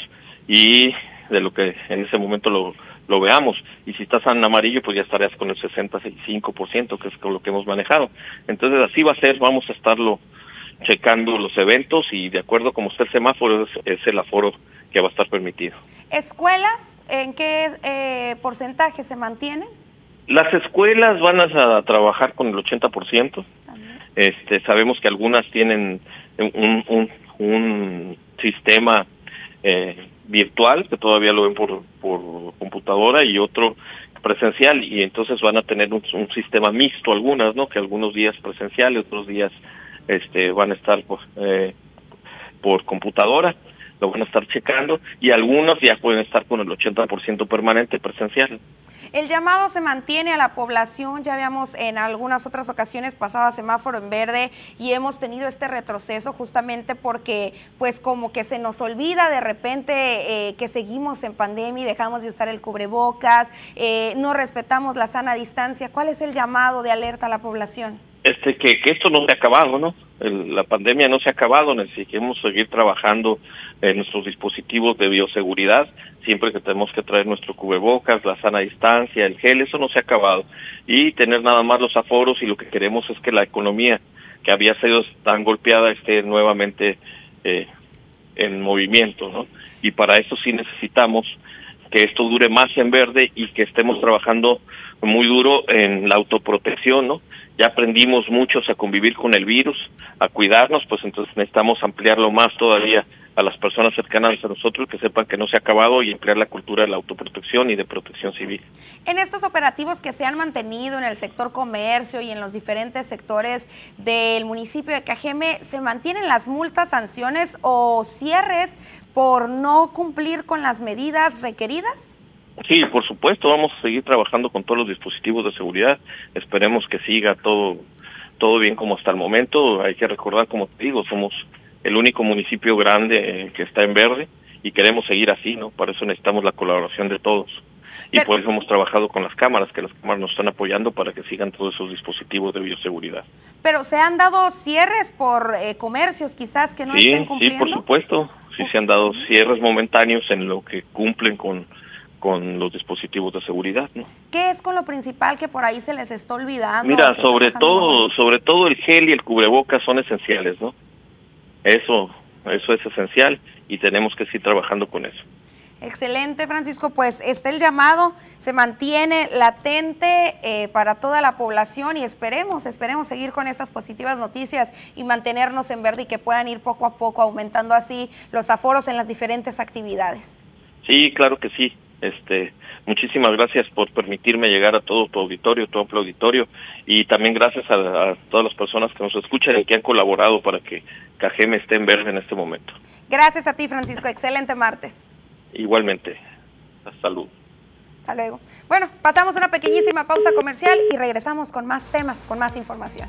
y de lo que en ese momento lo, lo veamos. Y si estás en amarillo, pues ya estarías con el 65%, que es con lo que hemos manejado. Entonces así va a ser, vamos a estarlo checando los eventos y de acuerdo como está el semáforo, es, es el aforo que va a estar permitido. ¿Escuelas en qué eh, porcentaje se mantienen? Las escuelas van a trabajar con el 80%. Este, sabemos que algunas tienen un, un, un sistema eh, virtual, que todavía lo ven por, por computadora, y otro presencial, y entonces van a tener un, un sistema mixto algunas, ¿no? Que algunos días presencial y otros días este, van a estar pues, eh, por computadora lo van a estar checando y algunos ya pueden estar con el 80% permanente presencial. El llamado se mantiene a la población, ya habíamos en algunas otras ocasiones pasado a semáforo en verde y hemos tenido este retroceso justamente porque pues como que se nos olvida de repente eh, que seguimos en pandemia y dejamos de usar el cubrebocas, eh, no respetamos la sana distancia. ¿Cuál es el llamado de alerta a la población? Este, que, que esto no se ha acabado, ¿no? El, la pandemia no se ha acabado, necesitamos seguir trabajando en nuestros dispositivos de bioseguridad, siempre que tenemos que traer nuestro cubrebocas, la sana distancia, el gel, eso no se ha acabado. Y tener nada más los aforos y lo que queremos es que la economía que había sido tan golpeada esté nuevamente eh, en movimiento, ¿no? Y para eso sí necesitamos que esto dure más en verde y que estemos trabajando muy duro en la autoprotección, ¿no? Ya aprendimos muchos a convivir con el virus, a cuidarnos, pues entonces necesitamos ampliarlo más todavía a las personas cercanas a nosotros que sepan que no se ha acabado y emplear la cultura de la autoprotección y de protección civil. En estos operativos que se han mantenido en el sector comercio y en los diferentes sectores del municipio de Cajeme, ¿se mantienen las multas, sanciones o cierres por no cumplir con las medidas requeridas? Sí, por supuesto, vamos a seguir trabajando con todos los dispositivos de seguridad. Esperemos que siga todo todo bien como hasta el momento. Hay que recordar, como te digo, somos el único municipio grande que está en verde y queremos seguir así, ¿no? Para eso necesitamos la colaboración de todos. Y por eso hemos trabajado con las cámaras, que las cámaras nos están apoyando para que sigan todos esos dispositivos de bioseguridad. Pero se han dado cierres por eh, comercios quizás que no sí, estén cumpliendo. Sí, por supuesto. Sí, se han dado cierres momentáneos en lo que cumplen con con los dispositivos de seguridad, ¿no? ¿Qué es con lo principal que por ahí se les está olvidando? Mira, sobre todo, sobre todo el gel y el cubrebocas son esenciales, ¿no? Eso, eso es esencial y tenemos que seguir trabajando con eso. Excelente, Francisco. Pues está el llamado, se mantiene latente eh, para toda la población y esperemos, esperemos seguir con estas positivas noticias y mantenernos en verde y que puedan ir poco a poco aumentando así los aforos en las diferentes actividades. Sí, claro que sí. Este, muchísimas gracias por permitirme llegar a todo tu auditorio, todo tu auditorio, y también gracias a, a, todas las personas que nos escuchan y que han colaborado para que Cajeme esté en verde en este momento. Gracias a ti, Francisco. Excelente martes. Igualmente. Hasta luego. Hasta luego. Bueno, pasamos una pequeñísima pausa comercial y regresamos con más temas, con más información.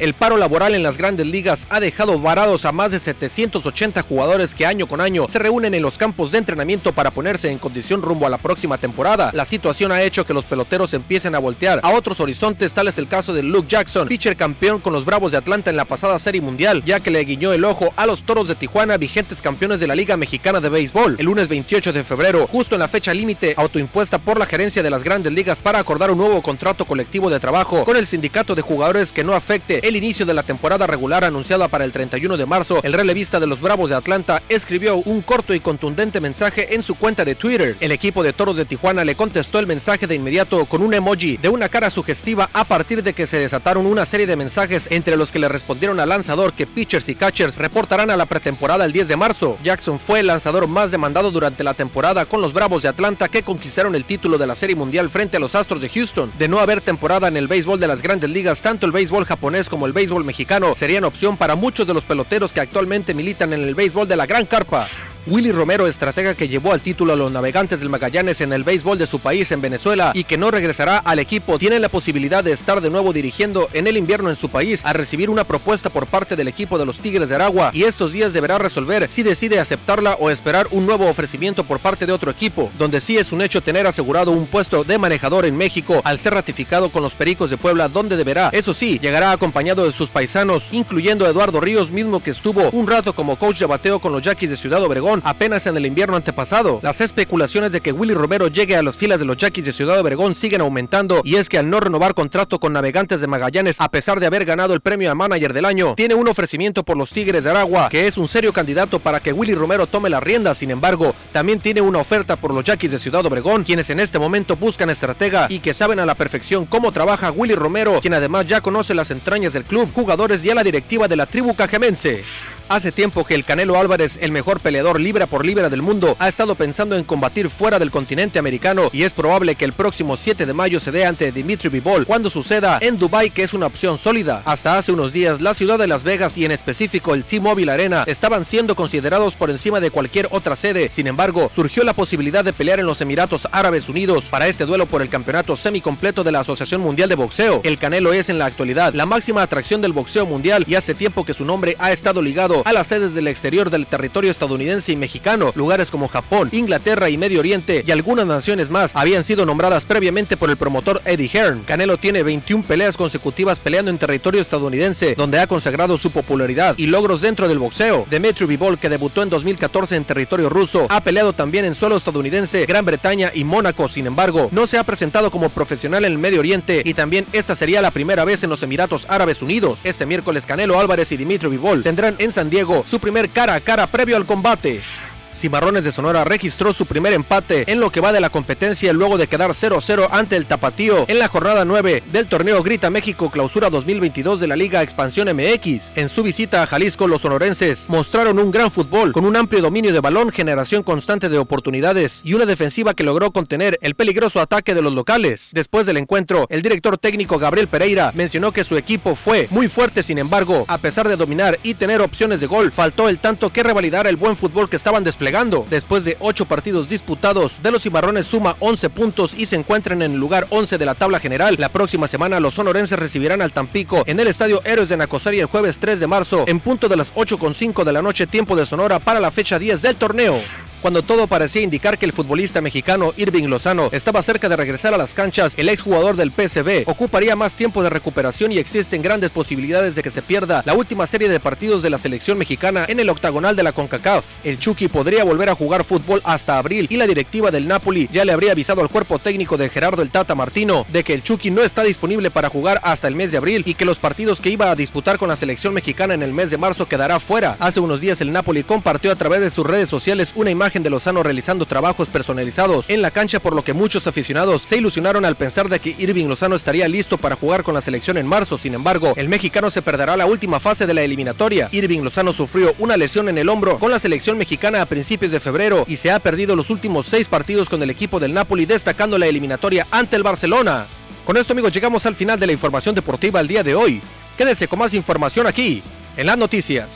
El paro laboral en las grandes ligas ha dejado varados a más de 780 jugadores que año con año se reúnen en los campos de entrenamiento para ponerse en condición rumbo a la próxima temporada. La situación ha hecho que los peloteros empiecen a voltear a otros horizontes, tal es el caso de Luke Jackson, pitcher campeón con los Bravos de Atlanta en la pasada Serie Mundial, ya que le guiñó el ojo a los Toros de Tijuana, vigentes campeones de la Liga Mexicana de Béisbol. El lunes 28 de febrero, justo en la fecha límite autoimpuesta por la gerencia de las grandes ligas para acordar un nuevo contrato colectivo de trabajo con el sindicato de jugadores que no afecte el inicio de la temporada regular anunciada para el 31 de marzo, el relevista de los Bravos de Atlanta escribió un corto y contundente mensaje en su cuenta de Twitter. El equipo de Toros de Tijuana le contestó el mensaje de inmediato con un emoji de una cara sugestiva a partir de que se desataron una serie de mensajes entre los que le respondieron al lanzador que pitchers y catchers reportarán a la pretemporada el 10 de marzo. Jackson fue el lanzador más demandado durante la temporada con los Bravos de Atlanta que conquistaron el título de la Serie Mundial frente a los Astros de Houston. De no haber temporada en el béisbol de las grandes ligas, tanto el béisbol japonés como el béisbol mexicano serían opción para muchos de los peloteros que actualmente militan en el béisbol de la Gran Carpa. Willy Romero, estratega que llevó al título a los navegantes del Magallanes en el béisbol de su país en Venezuela y que no regresará al equipo, tiene la posibilidad de estar de nuevo dirigiendo en el invierno en su país a recibir una propuesta por parte del equipo de los Tigres de Aragua y estos días deberá resolver si decide aceptarla o esperar un nuevo ofrecimiento por parte de otro equipo, donde sí es un hecho tener asegurado un puesto de manejador en México al ser ratificado con los Pericos de Puebla, donde deberá, eso sí, llegará acompañado de sus paisanos, incluyendo a Eduardo Ríos mismo que estuvo un rato como coach de bateo con los Yaquis de Ciudad Obregón apenas en el invierno antepasado. Las especulaciones de que Willy Romero llegue a las filas de los Yaquis de Ciudad Obregón siguen aumentando y es que al no renovar contrato con Navegantes de Magallanes a pesar de haber ganado el premio a manager del año, tiene un ofrecimiento por los Tigres de Aragua que es un serio candidato para que Willy Romero tome la rienda. Sin embargo, también tiene una oferta por los Yaquis de Ciudad Obregón, quienes en este momento buscan estratega y que saben a la perfección cómo trabaja Willy Romero, quien además ya conoce las entrañas del club, jugadores y a la directiva de la tribu cajemense. Hace tiempo que el Canelo Álvarez, el mejor peleador libra por libra del mundo, ha estado pensando en combatir fuera del continente americano y es probable que el próximo 7 de mayo se dé ante Dimitri Bivol cuando suceda en Dubai, que es una opción sólida. Hasta hace unos días, la ciudad de Las Vegas y en específico el T-Mobile Arena estaban siendo considerados por encima de cualquier otra sede. Sin embargo, surgió la posibilidad de pelear en los Emiratos Árabes Unidos para este duelo por el campeonato semicompleto de la Asociación Mundial de Boxeo. El Canelo es en la actualidad la máxima atracción del boxeo mundial y hace tiempo que su nombre ha estado ligado a las sedes del exterior del territorio estadounidense mexicano. Lugares como Japón, Inglaterra y Medio Oriente y algunas naciones más habían sido nombradas previamente por el promotor Eddie Hearn. Canelo tiene 21 peleas consecutivas peleando en territorio estadounidense, donde ha consagrado su popularidad y logros dentro del boxeo. Demetri Bivol, que debutó en 2014 en territorio ruso, ha peleado también en suelo estadounidense, Gran Bretaña y Mónaco. Sin embargo, no se ha presentado como profesional en el Medio Oriente y también esta sería la primera vez en los Emiratos Árabes Unidos. Este miércoles Canelo Álvarez y Dimitri Bivol tendrán en San Diego su primer cara a cara previo al combate. Thank you. Cimarrones de Sonora registró su primer empate en lo que va de la competencia luego de quedar 0-0 ante el Tapatío en la jornada 9 del torneo Grita México Clausura 2022 de la Liga Expansión MX. En su visita a Jalisco, los sonorenses mostraron un gran fútbol con un amplio dominio de balón, generación constante de oportunidades y una defensiva que logró contener el peligroso ataque de los locales. Después del encuentro, el director técnico Gabriel Pereira mencionó que su equipo fue muy fuerte, sin embargo, a pesar de dominar y tener opciones de gol, faltó el tanto que revalidar el buen fútbol que estaban desplegando Después de ocho partidos disputados, de los cimarrones suma 11 puntos y se encuentran en el lugar 11 de la tabla general. La próxima semana los sonorenses recibirán al Tampico en el Estadio Héroes de Nacosari el jueves 3 de marzo en punto de las 8.5 de la noche tiempo de Sonora para la fecha 10 del torneo cuando todo parecía indicar que el futbolista mexicano Irving Lozano estaba cerca de regresar a las canchas, el exjugador del PSV ocuparía más tiempo de recuperación y existen grandes posibilidades de que se pierda la última serie de partidos de la selección mexicana en el octagonal de la CONCACAF. El Chucky podría volver a jugar fútbol hasta abril y la directiva del Napoli ya le habría avisado al cuerpo técnico de Gerardo el Tata Martino de que el Chucky no está disponible para jugar hasta el mes de abril y que los partidos que iba a disputar con la selección mexicana en el mes de marzo quedará fuera. Hace unos días el Napoli compartió a través de sus redes sociales una imagen de Lozano realizando trabajos personalizados en la cancha por lo que muchos aficionados se ilusionaron al pensar de que Irving Lozano estaría listo para jugar con la selección en marzo. Sin embargo, el mexicano se perderá la última fase de la eliminatoria. Irving Lozano sufrió una lesión en el hombro con la selección mexicana a principios de febrero y se ha perdido los últimos seis partidos con el equipo del Napoli destacando la eliminatoria ante el Barcelona. Con esto amigos llegamos al final de la información deportiva el día de hoy. Quédese con más información aquí, en las noticias.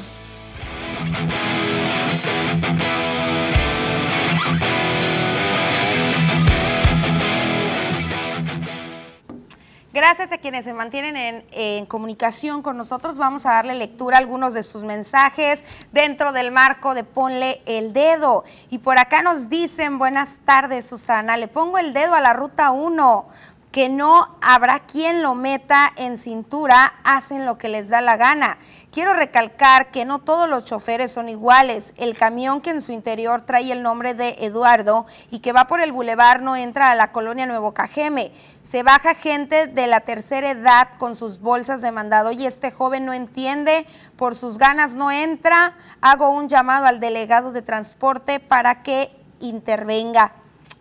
Gracias a quienes se mantienen en, comunicación con nosotros. Vamos a darle lectura a algunos de sus mensajes dentro del marco de Ponle el dedo. Y por acá nos dicen, buenas tardes Susana, le pongo el dedo a la ruta 1 que no habrá quien lo meta en cintura, hacen lo que les da la gana. Quiero recalcar que no todos los choferes son iguales. El camión que en su interior trae el nombre de Eduardo y que va por el bulevar no entra a la colonia Nuevo Cajeme. Se baja gente de la tercera edad con sus bolsas de mandado y este joven no entiende, por sus ganas no entra. Hago un llamado al delegado de transporte para que intervenga.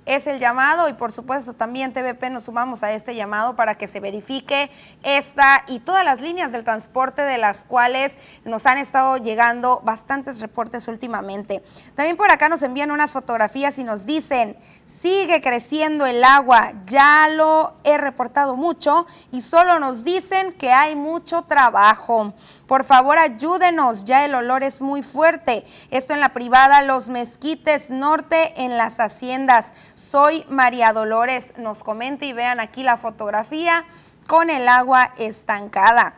es el llamado y por supuesto también TVP nos sumamos a este llamado para que se verifique esta y todas las líneas del transporte de las cuales nos han estado llegando bastantes reportes últimamente. También por acá nos envían unas fotografías y nos dicen, sigue creciendo el agua, ya lo he reportado mucho y solo nos dicen que hay mucho trabajo. Por favor, ayúdenos, ya el olor es muy fuerte. Esto en la privada Los Mezquites Norte en las haciendas. Soy María Dolores, nos comenta y vean aquí la fotografía con el agua estancada.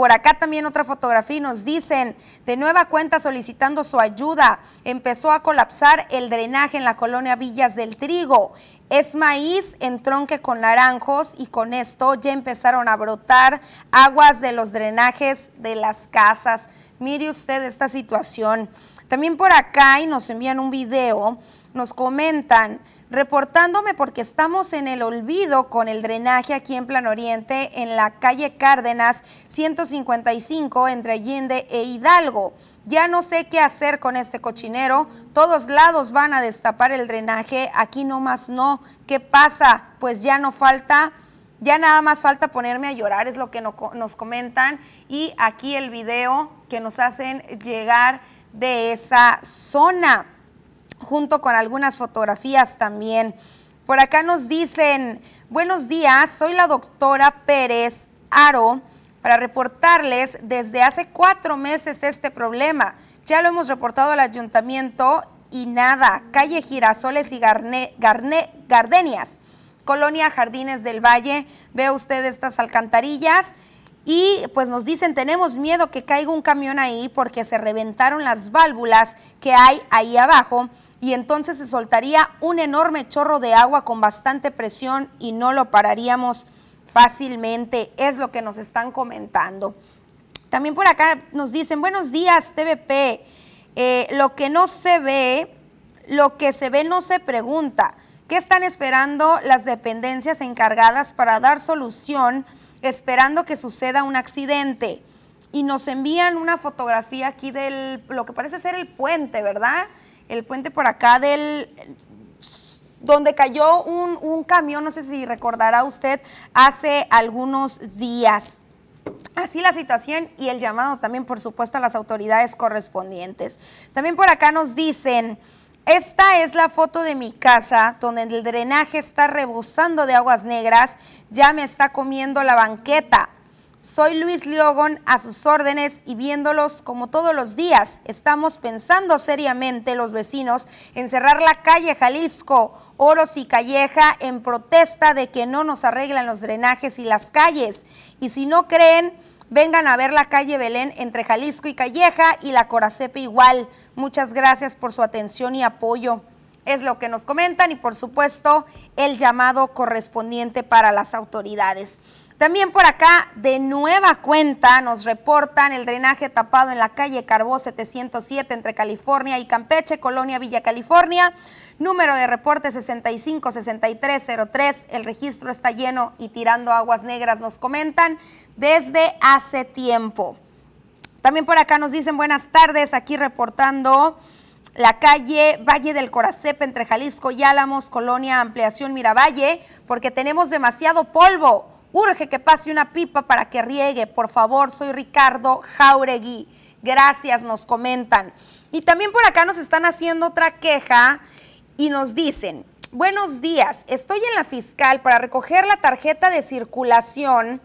Por acá también otra fotografía y nos dicen, de nueva cuenta solicitando su ayuda, empezó a colapsar el drenaje en la colonia Villas del Trigo. Es maíz en tronque con naranjos y con esto ya empezaron a brotar aguas de los drenajes de las casas. Mire usted esta situación. También por acá y nos envían un video, nos comentan, reportándome porque estamos en el olvido con el drenaje aquí en Plan Oriente, en la calle Cárdenas 155 entre Allende e Hidalgo. Ya no sé qué hacer con este cochinero, todos lados van a destapar el drenaje, aquí nomás no. ¿Qué pasa? Pues ya no falta... Ya nada más falta ponerme a llorar, es lo que nos comentan. Y aquí el video que nos hacen llegar de esa zona junto con algunas fotografías también. Por acá nos dicen, buenos días, soy la doctora Pérez Aro para reportarles desde hace cuatro meses este problema. Ya lo hemos reportado al ayuntamiento y nada, calle Girasoles y Garne, Gardenias, Colonia Jardines del Valle, ve usted estas alcantarillas y pues nos dicen, tenemos miedo que caiga un camión ahí porque se reventaron las válvulas que hay ahí abajo y entonces se soltaría un enorme chorro de agua con bastante presión y no lo pararíamos fácilmente, es lo que nos están comentando. También por acá nos dicen, buenos días TVP, eh, lo que no se ve, lo que se ve no se pregunta. ¿Qué están esperando las dependencias encargadas para dar solución esperando que suceda un accidente. Y nos envían una fotografía aquí del, lo que parece ser el puente, ¿verdad? El puente por acá del, donde cayó un, un camión, no sé si recordará usted, hace algunos días. Así la situación y el llamado también, por supuesto, a las autoridades correspondientes. También por acá nos dicen, esta es la foto de mi casa donde el drenaje está rebosando de aguas negras, ya me está comiendo la banqueta. Soy Luis Liogón a sus órdenes y viéndolos como todos los días. Estamos pensando seriamente los vecinos en cerrar la calle Jalisco, Oros y Calleja en protesta de que no nos arreglan los drenajes y las calles. Y si no creen, Vengan a ver la calle Belén entre Jalisco y Calleja y la Coracepe igual. Muchas gracias por su atención y apoyo. Es lo que nos comentan y por supuesto el llamado correspondiente para las autoridades. También por acá, de nueva cuenta, nos reportan el drenaje tapado en la calle Carbó 707 entre California y Campeche, Colonia Villa California. Número de reporte 656303. El registro está lleno y tirando aguas negras, nos comentan, desde hace tiempo. También por acá nos dicen buenas tardes, aquí reportando la calle Valle del Coracepe entre Jalisco y Álamos, Colonia Ampliación Miravalle, porque tenemos demasiado polvo. Urge que pase una pipa para que riegue. Por favor, soy Ricardo Jauregui. Gracias, nos comentan. Y también por acá nos están haciendo otra queja y nos dicen, buenos días, estoy en la fiscal para recoger la tarjeta de circulación.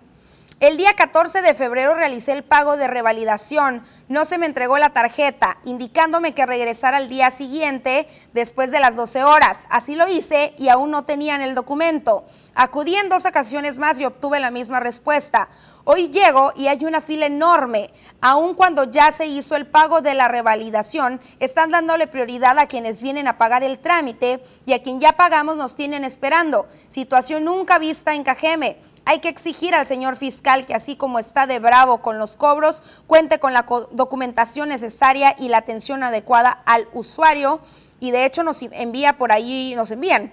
El día 14 de febrero realicé el pago de revalidación. No se me entregó la tarjeta, indicándome que regresara al día siguiente después de las 12 horas. Así lo hice y aún no tenían el documento. Acudí en dos ocasiones más y obtuve la misma respuesta. Hoy llego y hay una fila enorme. Aun cuando ya se hizo el pago de la revalidación, están dándole prioridad a quienes vienen a pagar el trámite y a quien ya pagamos nos tienen esperando. Situación nunca vista en Cajeme. Hay que exigir al señor fiscal que así como está de bravo con los cobros, cuente con la documentación necesaria y la atención adecuada al usuario. Y de hecho nos envía por ahí, nos envían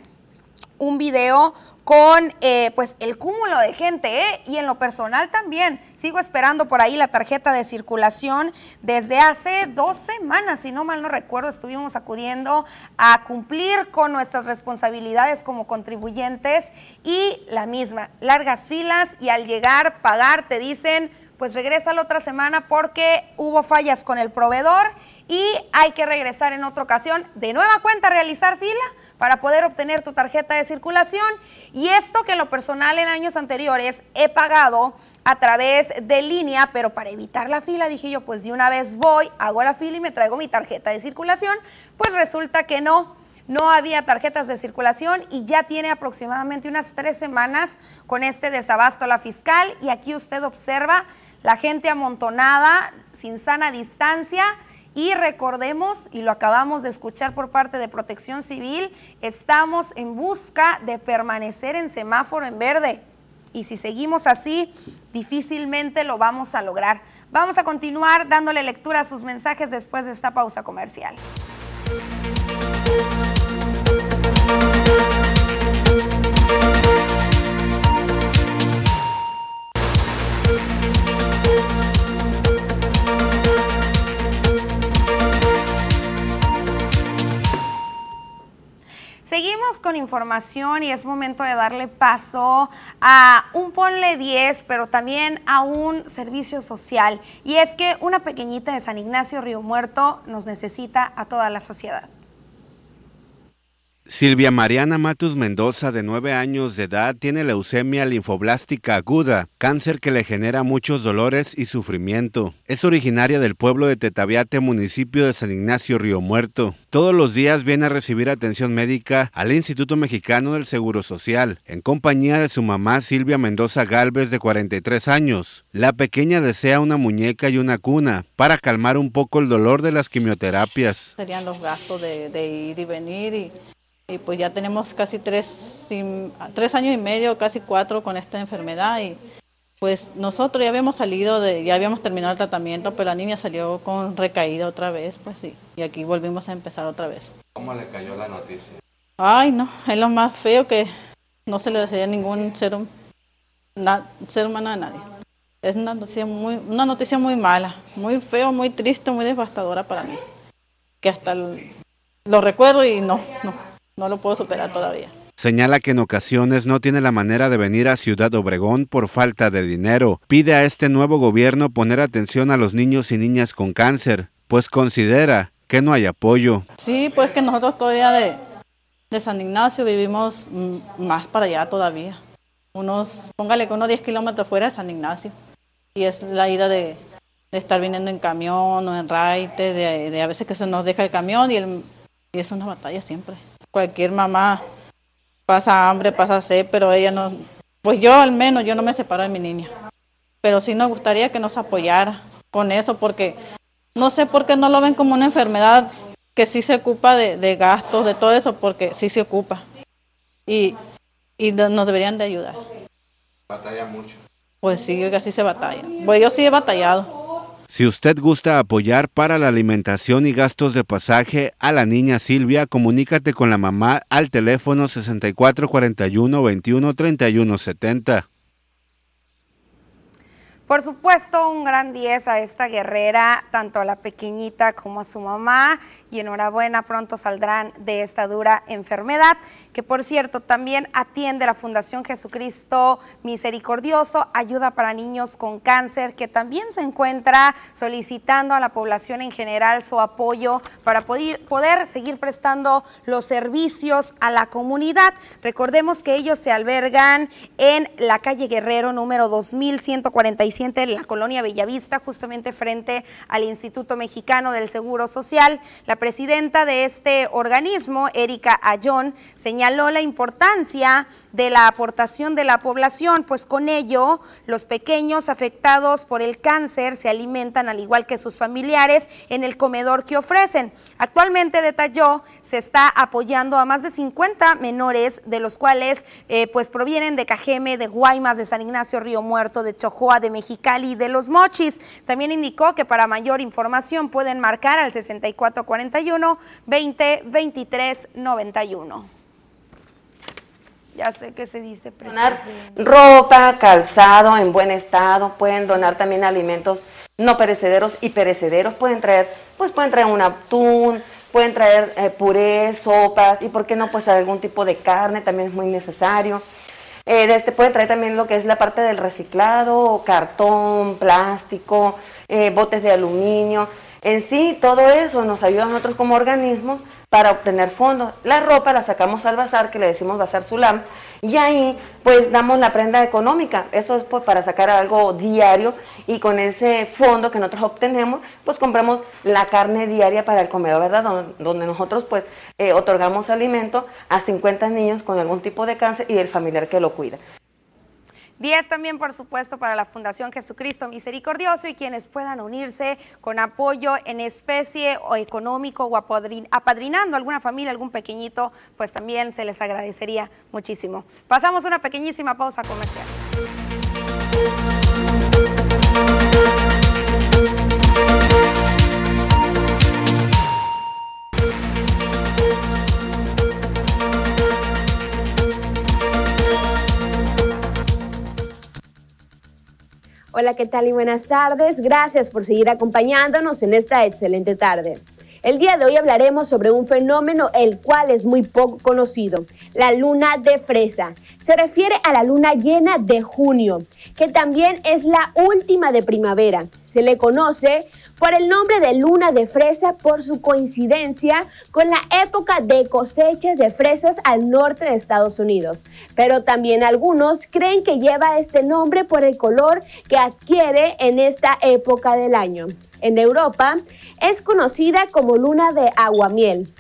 un video con eh, pues el cúmulo de gente ¿eh? y en lo personal también. Sigo esperando por ahí la tarjeta de circulación desde hace dos semanas, si no mal no recuerdo, estuvimos acudiendo a cumplir con nuestras responsabilidades como contribuyentes y la misma, largas filas y al llegar pagar te dicen pues regresa la otra semana porque hubo fallas con el proveedor y hay que regresar en otra ocasión de nueva cuenta a realizar fila para poder obtener tu tarjeta de circulación. Y esto que en lo personal en años anteriores he pagado a través de línea, pero para evitar la fila dije yo, pues de una vez voy, hago la fila y me traigo mi tarjeta de circulación. Pues resulta que no. No había tarjetas de circulación y ya tiene aproximadamente unas tres semanas con este desabasto a la fiscal y aquí usted observa la gente amontonada, sin sana distancia. Y recordemos, y lo acabamos de escuchar por parte de Protección Civil, estamos en busca de permanecer en semáforo en verde. Y si seguimos así, difícilmente lo vamos a lograr. Vamos a continuar dándole lectura a sus mensajes después de esta pausa comercial. Seguimos con información y es momento de darle paso a un ponle 10, pero también a un servicio social. Y es que una pequeñita de San Ignacio Río Muerto nos necesita a toda la sociedad. Silvia Mariana Matus Mendoza, de nueve años de edad, tiene leucemia linfoblástica aguda, cáncer que le genera muchos dolores y sufrimiento. Es originaria del pueblo de Tetaviate, municipio de San Ignacio Río Muerto. Todos los días viene a recibir atención médica al Instituto Mexicano del Seguro Social, en compañía de su mamá Silvia Mendoza Galvez, de 43 años. La pequeña desea una muñeca y una cuna para calmar un poco el dolor de las quimioterapias. Serían los gastos de, de ir y venir y y pues ya tenemos casi tres, tres años y medio, casi cuatro con esta enfermedad y pues nosotros ya habíamos salido, de, ya habíamos terminado el tratamiento, pero la niña salió con recaída otra vez, pues sí, y aquí volvimos a empezar otra vez. ¿Cómo le cayó la noticia? Ay, no, es lo más feo que no se le desea ningún ser, ser humano a nadie. Es una noticia, muy, una noticia muy mala, muy feo, muy triste, muy devastadora para mí. Que hasta lo recuerdo y no, no, no lo puedo superar todavía. Señala que en ocasiones no tiene la manera de venir a Ciudad Obregón por falta de dinero. Pide a este nuevo gobierno poner atención a los niños y niñas con cáncer, pues considera que no hay apoyo. Sí, pues que nosotros todavía de, de San Ignacio vivimos más para allá todavía. Unos, póngale que unos 10 kilómetros fuera de San Ignacio. Y es la ida de, estar viniendo en camión o en raite, de, a veces que se nos deja el camión y, el, y es una batalla siempre cualquier mamá pasa hambre, pasa sed, pero ella no, pues yo al menos, yo no me separo de mi niña. Pero sí nos gustaría que nos apoyara con eso, porque no sé por qué no lo ven como una enfermedad que sí se ocupa de, gastos, de todo eso, porque sí se ocupa. Y, y nos deberían de ayudar. ¿Batalla mucho? Pues sí, que así se batalla. Pues yo sí he batallado. Si usted gusta apoyar para la alimentación y gastos de pasaje a la niña Silvia, comunícate con la mamá al teléfono 6441 21 31 70. Por supuesto, un gran 10 a esta guerrera, tanto a la pequeñita como a su mamá, y enhorabuena, pronto saldrán de esta dura enfermedad, que por cierto también atiende la Fundación Jesucristo Misericordioso, ayuda para niños con cáncer, que también se encuentra solicitando a la población en general su apoyo para poder, poder seguir prestando los servicios a la comunidad. Recordemos que ellos se albergan en la calle Guerrero número 2147 en la colonia Bellavista, justamente frente al Instituto Mexicano del Seguro Social. Presidenta de este organismo, Erika Ayón, señaló la importancia de la aportación de la población, pues con ello los pequeños afectados por el cáncer se alimentan al igual que sus familiares en el comedor que ofrecen. Actualmente, detalló, se está apoyando a más de 50 menores, de los cuales eh, pues provienen de Cajeme, de Guaymas, de San Ignacio Río Muerto, de Chojoa, de México Cali de los Mochis. También indicó que para mayor información pueden marcar al 6441 202391. Ya sé que se dice Donar ropa, calzado en buen estado, pueden donar también alimentos no perecederos y perecederos, pueden traer, pues pueden traer un atún, pueden traer eh, puré, sopas y por qué no pues algún tipo de carne, también es muy necesario. Eh, de este pueden traer también lo que es la parte del reciclado, cartón, plástico, eh, botes de aluminio. En sí, todo eso nos ayuda a nosotros como organismos para obtener fondos. La ropa la sacamos al bazar, que le decimos bazar Sulam, y ahí pues damos la prenda económica. Eso es pues, para sacar algo diario y con ese fondo que nosotros obtenemos, pues compramos la carne diaria para el comedor, ¿verdad? Donde, nosotros pues eh, otorgamos alimento a 50 niños con algún tipo de cáncer y el familiar que lo cuida. 10 también, por supuesto, para la Fundación Jesucristo Misericordioso y quienes puedan unirse con apoyo en especie o económico o apadrinando alguna familia, algún pequeñito, pues también se les agradecería muchísimo. Pasamos una pequeñísima pausa comercial. Hola, ¿qué tal y buenas tardes? Gracias por seguir acompañándonos en esta excelente tarde. El día de hoy hablaremos sobre un fenómeno el cual es muy poco conocido, la luna de fresa. Se refiere a la luna llena de junio, que también es la última de primavera. Se le conoce por el nombre de luna de fresa por su coincidencia con la época de cosechas de fresas al norte de Estados Unidos. Pero también algunos creen que lleva este nombre por el color que adquiere en esta época del año. En Europa es conocida como luna de aguamiel.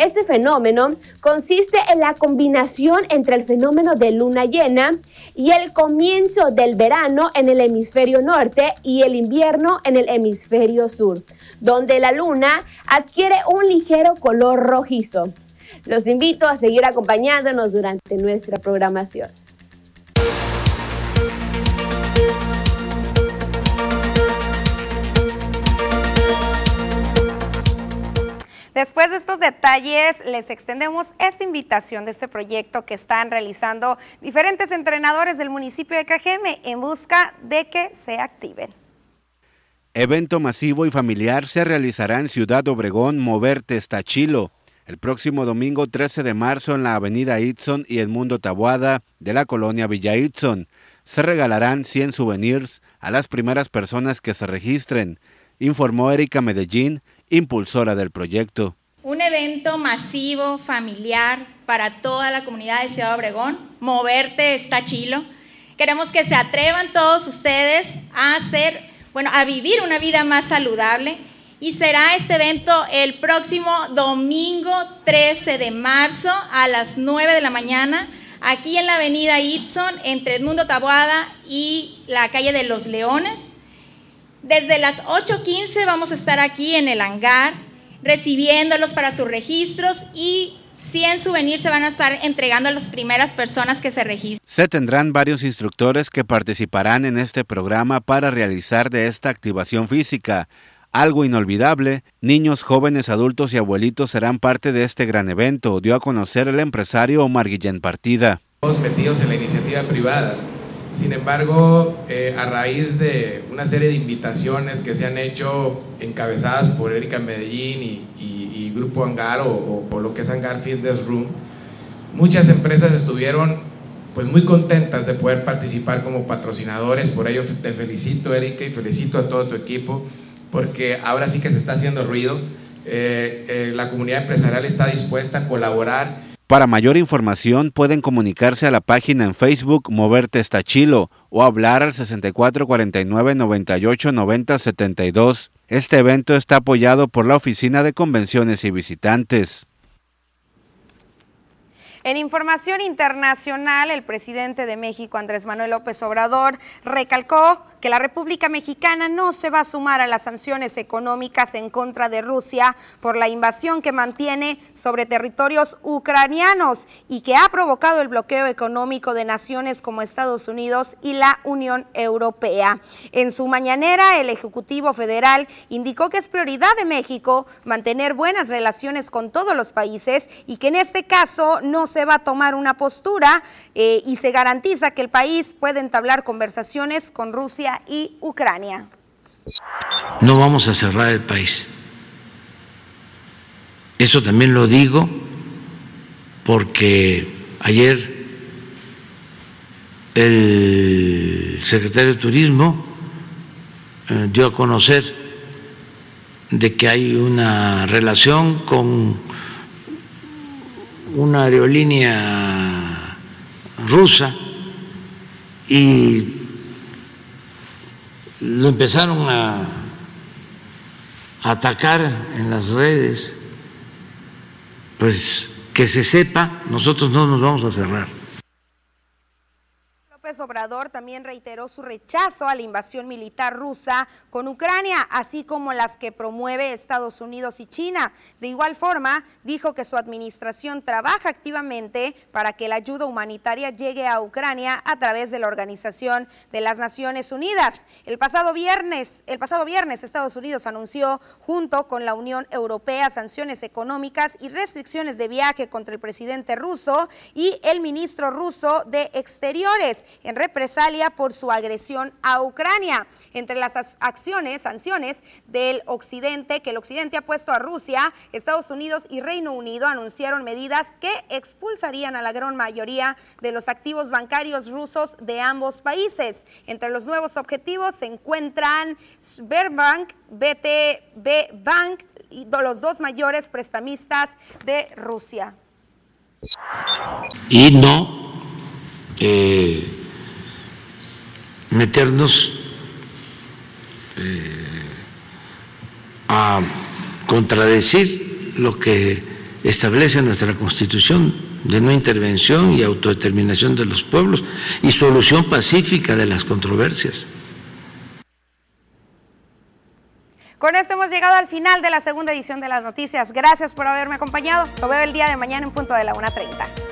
Este fenómeno consiste en la combinación entre el fenómeno de luna llena y el comienzo del verano en el hemisferio norte y el invierno en el hemisferio sur, donde la luna adquiere un ligero color rojizo. Los invito a seguir acompañándonos durante nuestra programación. Después de estos detalles, les extendemos esta invitación de este proyecto que están realizando diferentes entrenadores del municipio de Cajeme en busca de que se activen. Evento masivo y familiar se realizará en Ciudad Obregón, Moverte Estachilo, el próximo domingo 13 de marzo en la avenida Itson y Mundo Tabuada de la colonia Villa Itson. Se regalarán 100 souvenirs a las primeras personas que se registren, informó Erika Medellín, impulsora del proyecto. Un evento masivo, familiar, para toda la comunidad de Ciudad Obregón. Moverte está chilo. Queremos que se atrevan todos ustedes a hacer, bueno, a vivir una vida más saludable. Y será este evento el próximo domingo 13 de marzo a las 9 de la mañana, aquí en la avenida Itson, entre Edmundo Taboada y la calle de los Leones. Desde las 8.15 vamos a estar aquí en el hangar recibiéndolos para sus registros y 100 souvenirs se van a estar entregando a las primeras personas que se registren. Se tendrán varios instructores que participarán en este programa para realizar de esta activación física. Algo inolvidable, niños, jóvenes, adultos y abuelitos serán parte de este gran evento, dio a conocer el empresario Omar Guillén Partida. Todos metidos en la iniciativa privada sin embargo, eh, a raíz de una serie de invitaciones que se han hecho encabezadas por Erika Medellín y, Grupo Hangar o, lo que es Hangar Fitness Room, muchas empresas estuvieron pues muy contentas de poder participar como patrocinadores, por ello te felicito Erika y felicito a todo tu equipo, porque ahora sí que se está haciendo ruido, eh, eh, la comunidad empresarial está dispuesta a colaborar para mayor información pueden comunicarse a la página en Facebook Moverte Estachilo o hablar al 6449 98 90 72. Este evento está apoyado por la Oficina de Convenciones y Visitantes. En información internacional, el presidente de México, Andrés Manuel López Obrador, recalcó que la República Mexicana no se va a sumar a las sanciones económicas en contra de Rusia por la invasión que mantiene sobre territorios ucranianos y que ha provocado el bloqueo económico de naciones como Estados Unidos y la Unión Europea. En su mañanera, el Ejecutivo Federal indicó que es prioridad de México mantener buenas relaciones con todos los países y que en este caso no se va a tomar una postura eh, y se garantiza que el país puede entablar conversaciones con Rusia y Ucrania. No vamos a cerrar el país. Eso también lo digo porque ayer el secretario de Turismo eh, dio a conocer de que hay una relación con una aerolínea rusa y lo empezaron a atacar en las redes, pues que se sepa, nosotros no nos vamos a cerrar. López Obrador también reiteró su rechazo a la invasión militar rusa con Ucrania, así como las que promueve Estados Unidos y China. De igual forma, dijo que su administración trabaja activamente para que la ayuda humanitaria llegue a Ucrania a través de la Organización de las Naciones Unidas. El pasado viernes, el pasado viernes Estados Unidos anunció junto con la Unión Europea sanciones económicas y restricciones de viaje contra el presidente ruso y el ministro ruso de Exteriores en represalia por su agresión a Ucrania. Entre las acciones, sanciones del Occidente, que el Occidente ha puesto a Rusia, Estados Unidos y Reino Unido anunciaron medidas que expulsarían a la gran mayoría de los activos bancarios rusos de ambos países. Entre los nuevos objetivos se encuentran Sberbank, BTB Bank y los dos mayores prestamistas de Rusia. Y no eh, meternos eh, a contradecir lo que establece nuestra Constitución de no intervención y autodeterminación de los pueblos y solución pacífica de las controversias. Con esto hemos llegado al final de la segunda edición de las noticias. Gracias por haberme acompañado. Lo veo el día de mañana en punto de la 1.30.